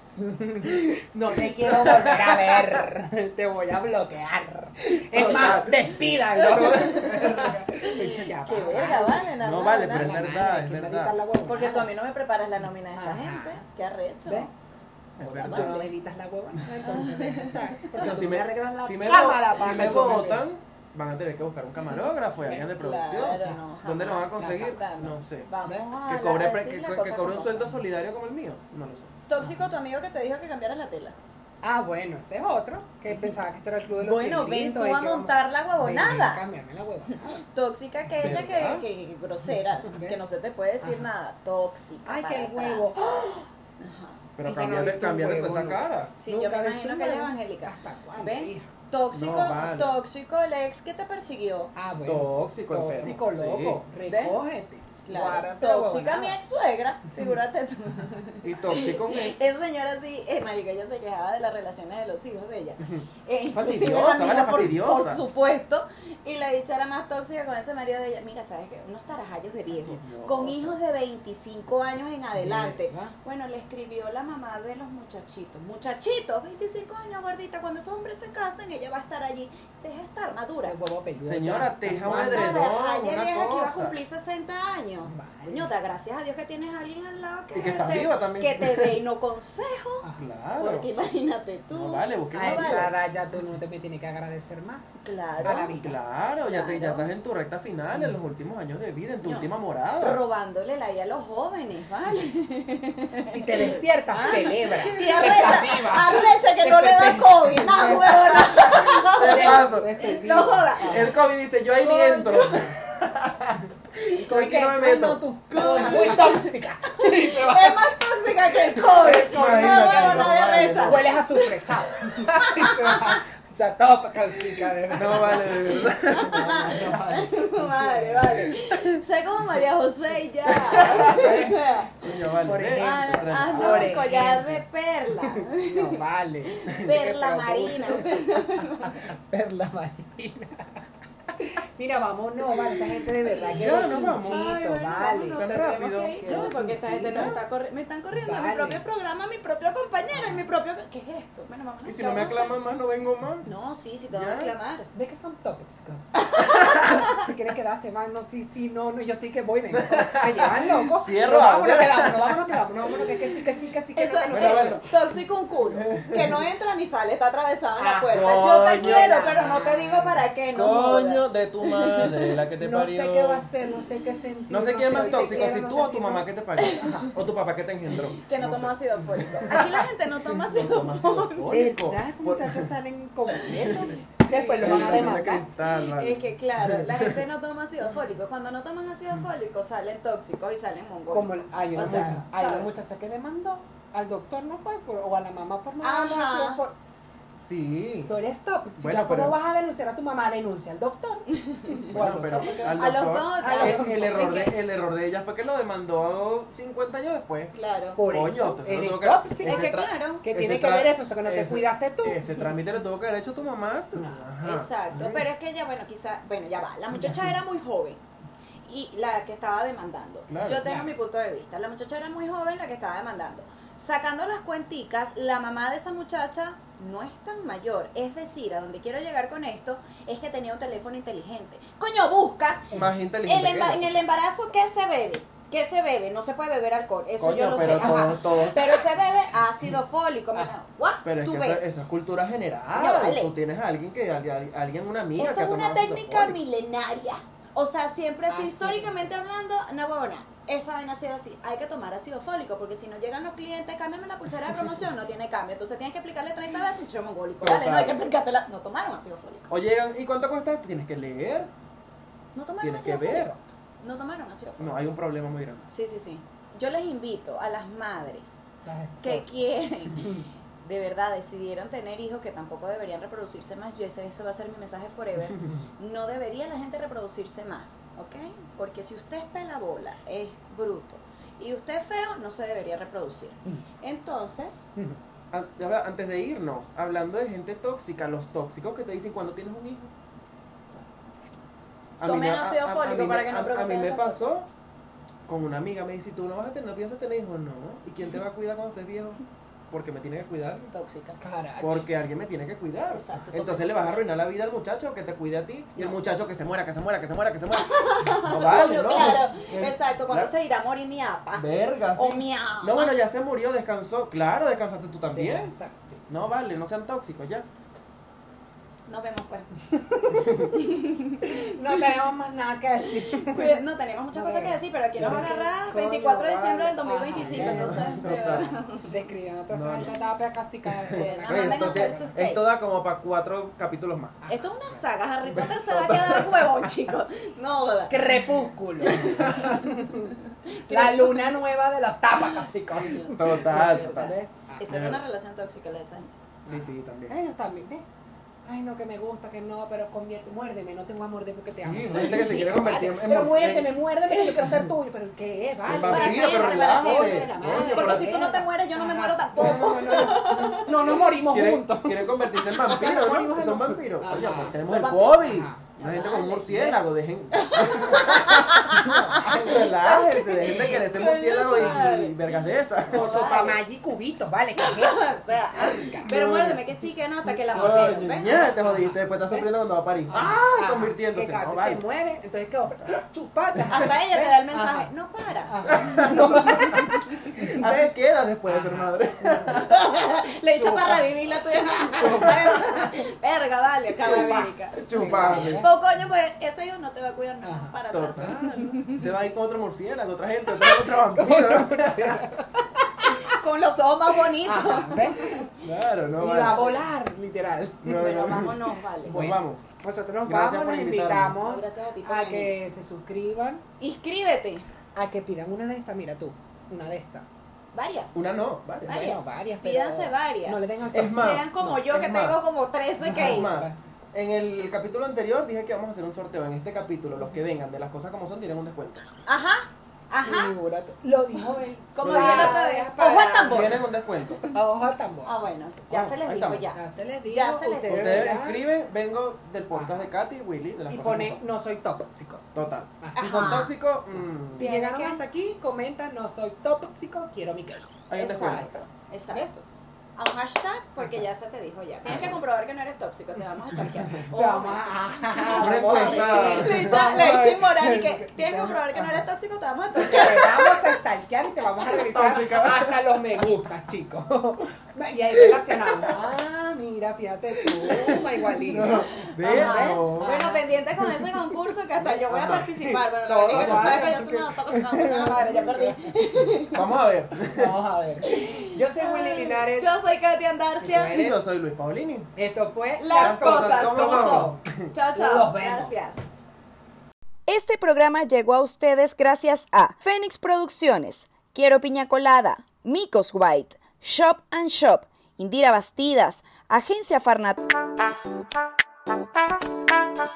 No te quiero volver a ver. Te voy a bloquear. Es más, ya Qué verga, vale, nada. No vale, pero es verdad, es verdad. Porque tú a mí no me preparas la nómina de esta gente. Qué arrecho. ¿Ves? Es Tú verdad. no evitas la huevona, entonces deja estar. Porque No, tú si me arreglas la si me, cámara para si me votan, van a tener que buscar un camarógrafo y alguien de producción. Claro, no. ¿Dónde lo van a conseguir? No sé. Vamos a Que cobre, que, que cobre un sueldo solidario como el mío. No lo sé. Tóxico tu amigo que te dijo que cambiaras la tela. Ah, bueno, ese es otro. Que pensaba que esto era el club de los Bueno, ven tú a montar la huevonada. cámbiame la huevonada. Tóxica aquella que, que, que grosera, que no se te puede decir Ajá. nada. Tóxica. Ay, atrás. huevo. Pero no cambiarle, huevo, esa ¿no? cara. Sí, Nunca yo me imagino que ella evangélica. ¿Hasta cuándo. Tóxico, No, vale. tóxico el ex que te persiguió. Ah, bueno. Tóxico, enfermo. Tóxico, loco. ¿Ves? Recógete. Claro. Tóxica mi ex suegra, figúrate tú. Y tóxico es. Esa señora sí, eh, marica, ella se quejaba de las relaciones de los hijos de ella. Eh, inclusive Fastidiosa, la mía, por, supuesto. Y la dicha era más tóxica con ese marido de ella. Mira, ¿sabes qué? Unos tarajallos de viejo. Fastidiosa. Con hijos de 25 años en adelante. ¿Verdad? Bueno, le escribió la mamá de los muchachitos. Muchachitos, 25 años, gordita. Cuando esos hombres se casen, ella va a estar allí. Deja estar madura. Señora, ya. teja un edredón. Una vieja que va a cosa. cumplir 60 años. Coño, da gracias a Dios que tienes a alguien al lado que, Y que te, viva también. que te dé y no consejo. Ah, Claro. Porque imagínate tú. No vale, A No una- esa vale. edad ya tú no te me tienes que agradecer más. Claro. A la vida. Claro, ya, te, ya estás en tu recta final, en los últimos años de vida, en tu No. última morada. Robándole el aire a los jóvenes, ¿vale? Si te despiertas, Ah. celebra. Y arrecha, viva. arrecha que no le da COVID, nada, huevona. No viva. joda. El COVID dice, yo ahí ni entro. Y Con aquí no me Ay, meto. no, tú, muy tóxica. Y se va. Es más tóxica que el COVID. No, Imagínate, huevona, no de no. Hueles a azufre, chao. Y se va. Ya verdad. No vale, de verdad. No, no, vale. Madre, vale. Sé como María José y ya. O sea, Coño, vale. Por ejemplo. ah, ah, no, Por el collar de perla. No, vale. Perla marina. Perla marina. Mira, vámonos, vale, esta gente de verdad que es nos vamos. chunchito, Ay, bueno, vale. Tan rápido. que coño, porque esta gente chunchita. está corri- me están corriendo en mi Vale. propio programa, mi propio compañero, en mi propio... ¿Qué es esto? Bueno, vámonos. Y si ¿qué no me vamos aclaman más, no vengo más. No, sí, sí te van a aclamar. Ve que son tóxicos. si quieres quedarse más, no, sí, sí, no, no, yo estoy que voy, me, me llevan loco. Cierro, No, vámonos, que vámonos, vámonos, que vámonos, vámonos, que, que sí, que sí, que sí, que Eso no, que no, es que no, Bueno, que no. vale. tóxico un culo, que no entra ni sale, está atravesado en la Ah, puerta. Yo te quiero, pero no te digo para qué, no Coño de tu madre, la que te No parió. sé qué va a hacer, no sé qué sentir. No sé quién es más si tóxico, si no tú sé o si tu no. mamá que te parió. O tu papá que te engendró. Que no, toma ácido fólico. Aquí la gente no toma No ácido fólico. ¿Verdad? Esos muchachos salen completos. Después los van a vale. Es que claro, la gente no toma ácido fólico. Cuando no toman ácido fólico salen tóxicos y salen mongólicos. Como hay una, O sea, muchacha, hay una ¿sabes? muchacha que demandó al doctor, ¿no fue? Por- o a la mamá por no darle ácido fólico. Sí. Tú eres top. Si Bueno, ¿Cómo pero- vas a denunciar a tu mamá? Denuncia al doctor. O al Bueno, pero doctor, al A los doctor- dos, a el, los el error de, el error de ella fue que lo demandó 50 años después. Claro. Por Coño, eso, entonces eres no que- tóxico. Es que claro. ¿Qué ese tiene que ver eso? Eso que no te cuidaste tú. Ese trámite le tuvo que haber hecho tu mamá. tú. No. Ajá. Exacto, pero es que ella, bueno, quizá, bueno, ya va, la muchacha era muy joven y la que estaba demandando. Claro, Yo tengo claro. mi punto de vista, la muchacha era muy joven la que estaba demandando. Sacando las cuenticas, la mamá de esa muchacha no es tan mayor, es decir, a donde quiero llegar con esto es que tenía un teléfono inteligente. Coño, busca Más inteligente. el en el embarazo ¿qué se bebe? ¿Qué se bebe? No se puede beber alcohol, eso Coño, yo lo pero sé. todo- ajá. todo- Pero se bebe ácido fólico, ¿what? Pero es Tú que ves. eso, eso es cultura general. Ya vale. Tú tienes a alguien que alguien, alguien una amiga Esto que es una técnica milenaria. O sea, siempre así, Ah, sí. históricamente hablando, no huevona. Esa vaina ha sido así. Hay que tomar ácido fólico porque si no llegan los clientes, cámbiame la pulsera de promoción, no tiene cambio. Entonces tienes que explicarle 30 veces un chivo mongólico. Vale, no hay que explicártela. No tomaron ácido fólico. Oye, ¿y cuánto cuesta? Tienes que leer. No tomaron Tienes que ácido ver. fólico. No tomaron ácido fólico. No, hay un problema muy grande. Sí, sí, sí. Yo les invito a las madres Las que quieren, de verdad, decidieron tener hijos que tampoco deberían reproducirse más. Yo ese, ese va a ser mi mensaje forever. No debería la gente reproducirse más, ¿ok? Porque si usted es pelabola, es bruto, y usted es feo, no se debería reproducir. Entonces, An- ya va, Antes de irnos, hablando de gente tóxica, los tóxicos que te dicen cuando tienes un hijo. A Tomen ácido fólico para que no a- A mí me pasó con una amiga, me dice, tú no vas a tener, no piensas tener hijos, no. ¿Y quién te va a cuidar cuando estés viejo? Porque me tiene que cuidar. tóxica. Caracho. Porque alguien me tiene que cuidar. Exacto, Entonces le vas a arruinar la vida al muchacho que te cuide a ti. Y el muchacho que se muera, que se muera, que se muera, que se muera. No vale, no. claro, Eh, exacto. Cuando claro. se irá a morir mi apa. Verga, O sí. mi ama. No, bueno, ya se murió, descansó. Claro, descansaste tú también. sí. No vale, no sean tóxicos ya. Nos vemos pues. No tenemos más nada que decir. No, tenemos muchas cosas que decir, pero aquí nos agarrar 24 de diciembre del 2025, Ajá, entonces, sí, de verdad. Describiendo a toda No, esa no. gente tapia casi cada Bien, vez. Ajá, manden a Esto, hacer que- sus esto case. da como para cuatro capítulos más. Esto es una saga, Harry Potter se va a quedar huevón, chicos. No. Crepúsculo. La luna nueva de los tapas casi Total, total. ¿Ves? Eso era una relación tóxica la de esa gente. Sí, sí, también. Ellos también, ¿ves? Ay, no, que me gusta, que no, pero convierte, muérdeme, no te voy a morder porque te amo. Sí, gente que se quiere convertir en Pero muérdeme, muérdeme, que yo quiero ser tuyo. ¿Pero qué? Vale. Para siempre, para siempre. Porque pero- si tú no te mueres, yo no me muero tampoco. No, no, no, no nos morimos Quieren, juntos. quieren convertirse en vampiros, ¿no? Son vampiros. Oye, tenemos el. COVID. La gente con un murciélago, dejen. Relájense, dejen de querer ser murciélago y, y vergas de esas. Con sopamagi y cubitos, vale, ¿qué es eso? O sea, pero muérdeme que sí, que no, hasta que la mordieron, ¿ves? ya te jodiste, después estás sufriendo cuando va a parir. ¡Ay! Ajá, Convirtiéndose. Que casi No, vale. se muere, entonces quedó chupata. Hasta ella te da el mensaje, Ajá. no paras. Así queda después de ser madre. Le he dicho para revivir la tuya. Verga, vale, cadavérica. Chupando. Pues coño, pues ese hijo no te va a cuidar nada Ajá, para atrás. Se va a ir con otro murciélago, otra gente, otra, otro vampiro. Con los ojos más bonitos. Ajá, ¿ves? Claro, no Y va a volar, literal. No, bueno, no. vámonos, vale. Pues Bueno. vamos. Nosotros nos Gracias vamos, les invitamos a ti que se suscriban, Inscríbete. a que pidan una de estas, mira tú, una de estas. Varias. Una no, varias. Varias. Bueno, varias, pero Pídanse varias. No le den al Es más, Sean como no, yo que tengo como 13 Es case. más, en el capítulo anterior dije que vamos a hacer un sorteo. En este capítulo, los que vengan de las cosas como son tienen un descuento. Ajá, ajá. Figúrate. Lo dijo él. Como dije la otra vez. Para- Ojo al tambor. Tienen un descuento. Ojo al tambor. Ah, bueno, ya se les ahí dijo estamos. ya. Ya se les dijo. Ya se les ustedes dijo. Ustedes verán. escriben, vengo del podcast de Katy y Willy. De las y cosas pone como son. no soy tóxico. Total. Ajá. Si son Ajá. tóxicos, mm, Si Tiene llegaron que- hasta aquí, comenta no soy tóxico, quiero mi case. hay un descuento. Exacto, exacto. A un hashtag porque ya se te dijo ya. Tienes que comprobar que no eres tóxico, te vamos a stalkear. Te vamos a... A-. Le echa inmoral y que tienes que comprobar que no eres tóxico, te vamos a Te stalkear. vamos a stalkear y te vamos a revisar hasta los me gustas, chicos. Y ahí relacionamos. Ah, mira, fíjate tú, igualito. Bueno, pendiente con ese concurso que hasta yo voy a participar. Bueno, Todo lo que tú sabes que yo vale. soy una tóxica, una madre, ya perdí. Vamos a ver. Vamos a ver. Yo soy Willy Linares. Yo soy Katia Andarcia. Y yo soy Luis Paulini. Esto fue Las cosas como como son. Chao, chao. Gracias. Este programa llegó a ustedes gracias a Fénix Producciones, Quiero Piña Colada, Micos White, Shop and Shop, Indira Bastidas, Agencia Farnat.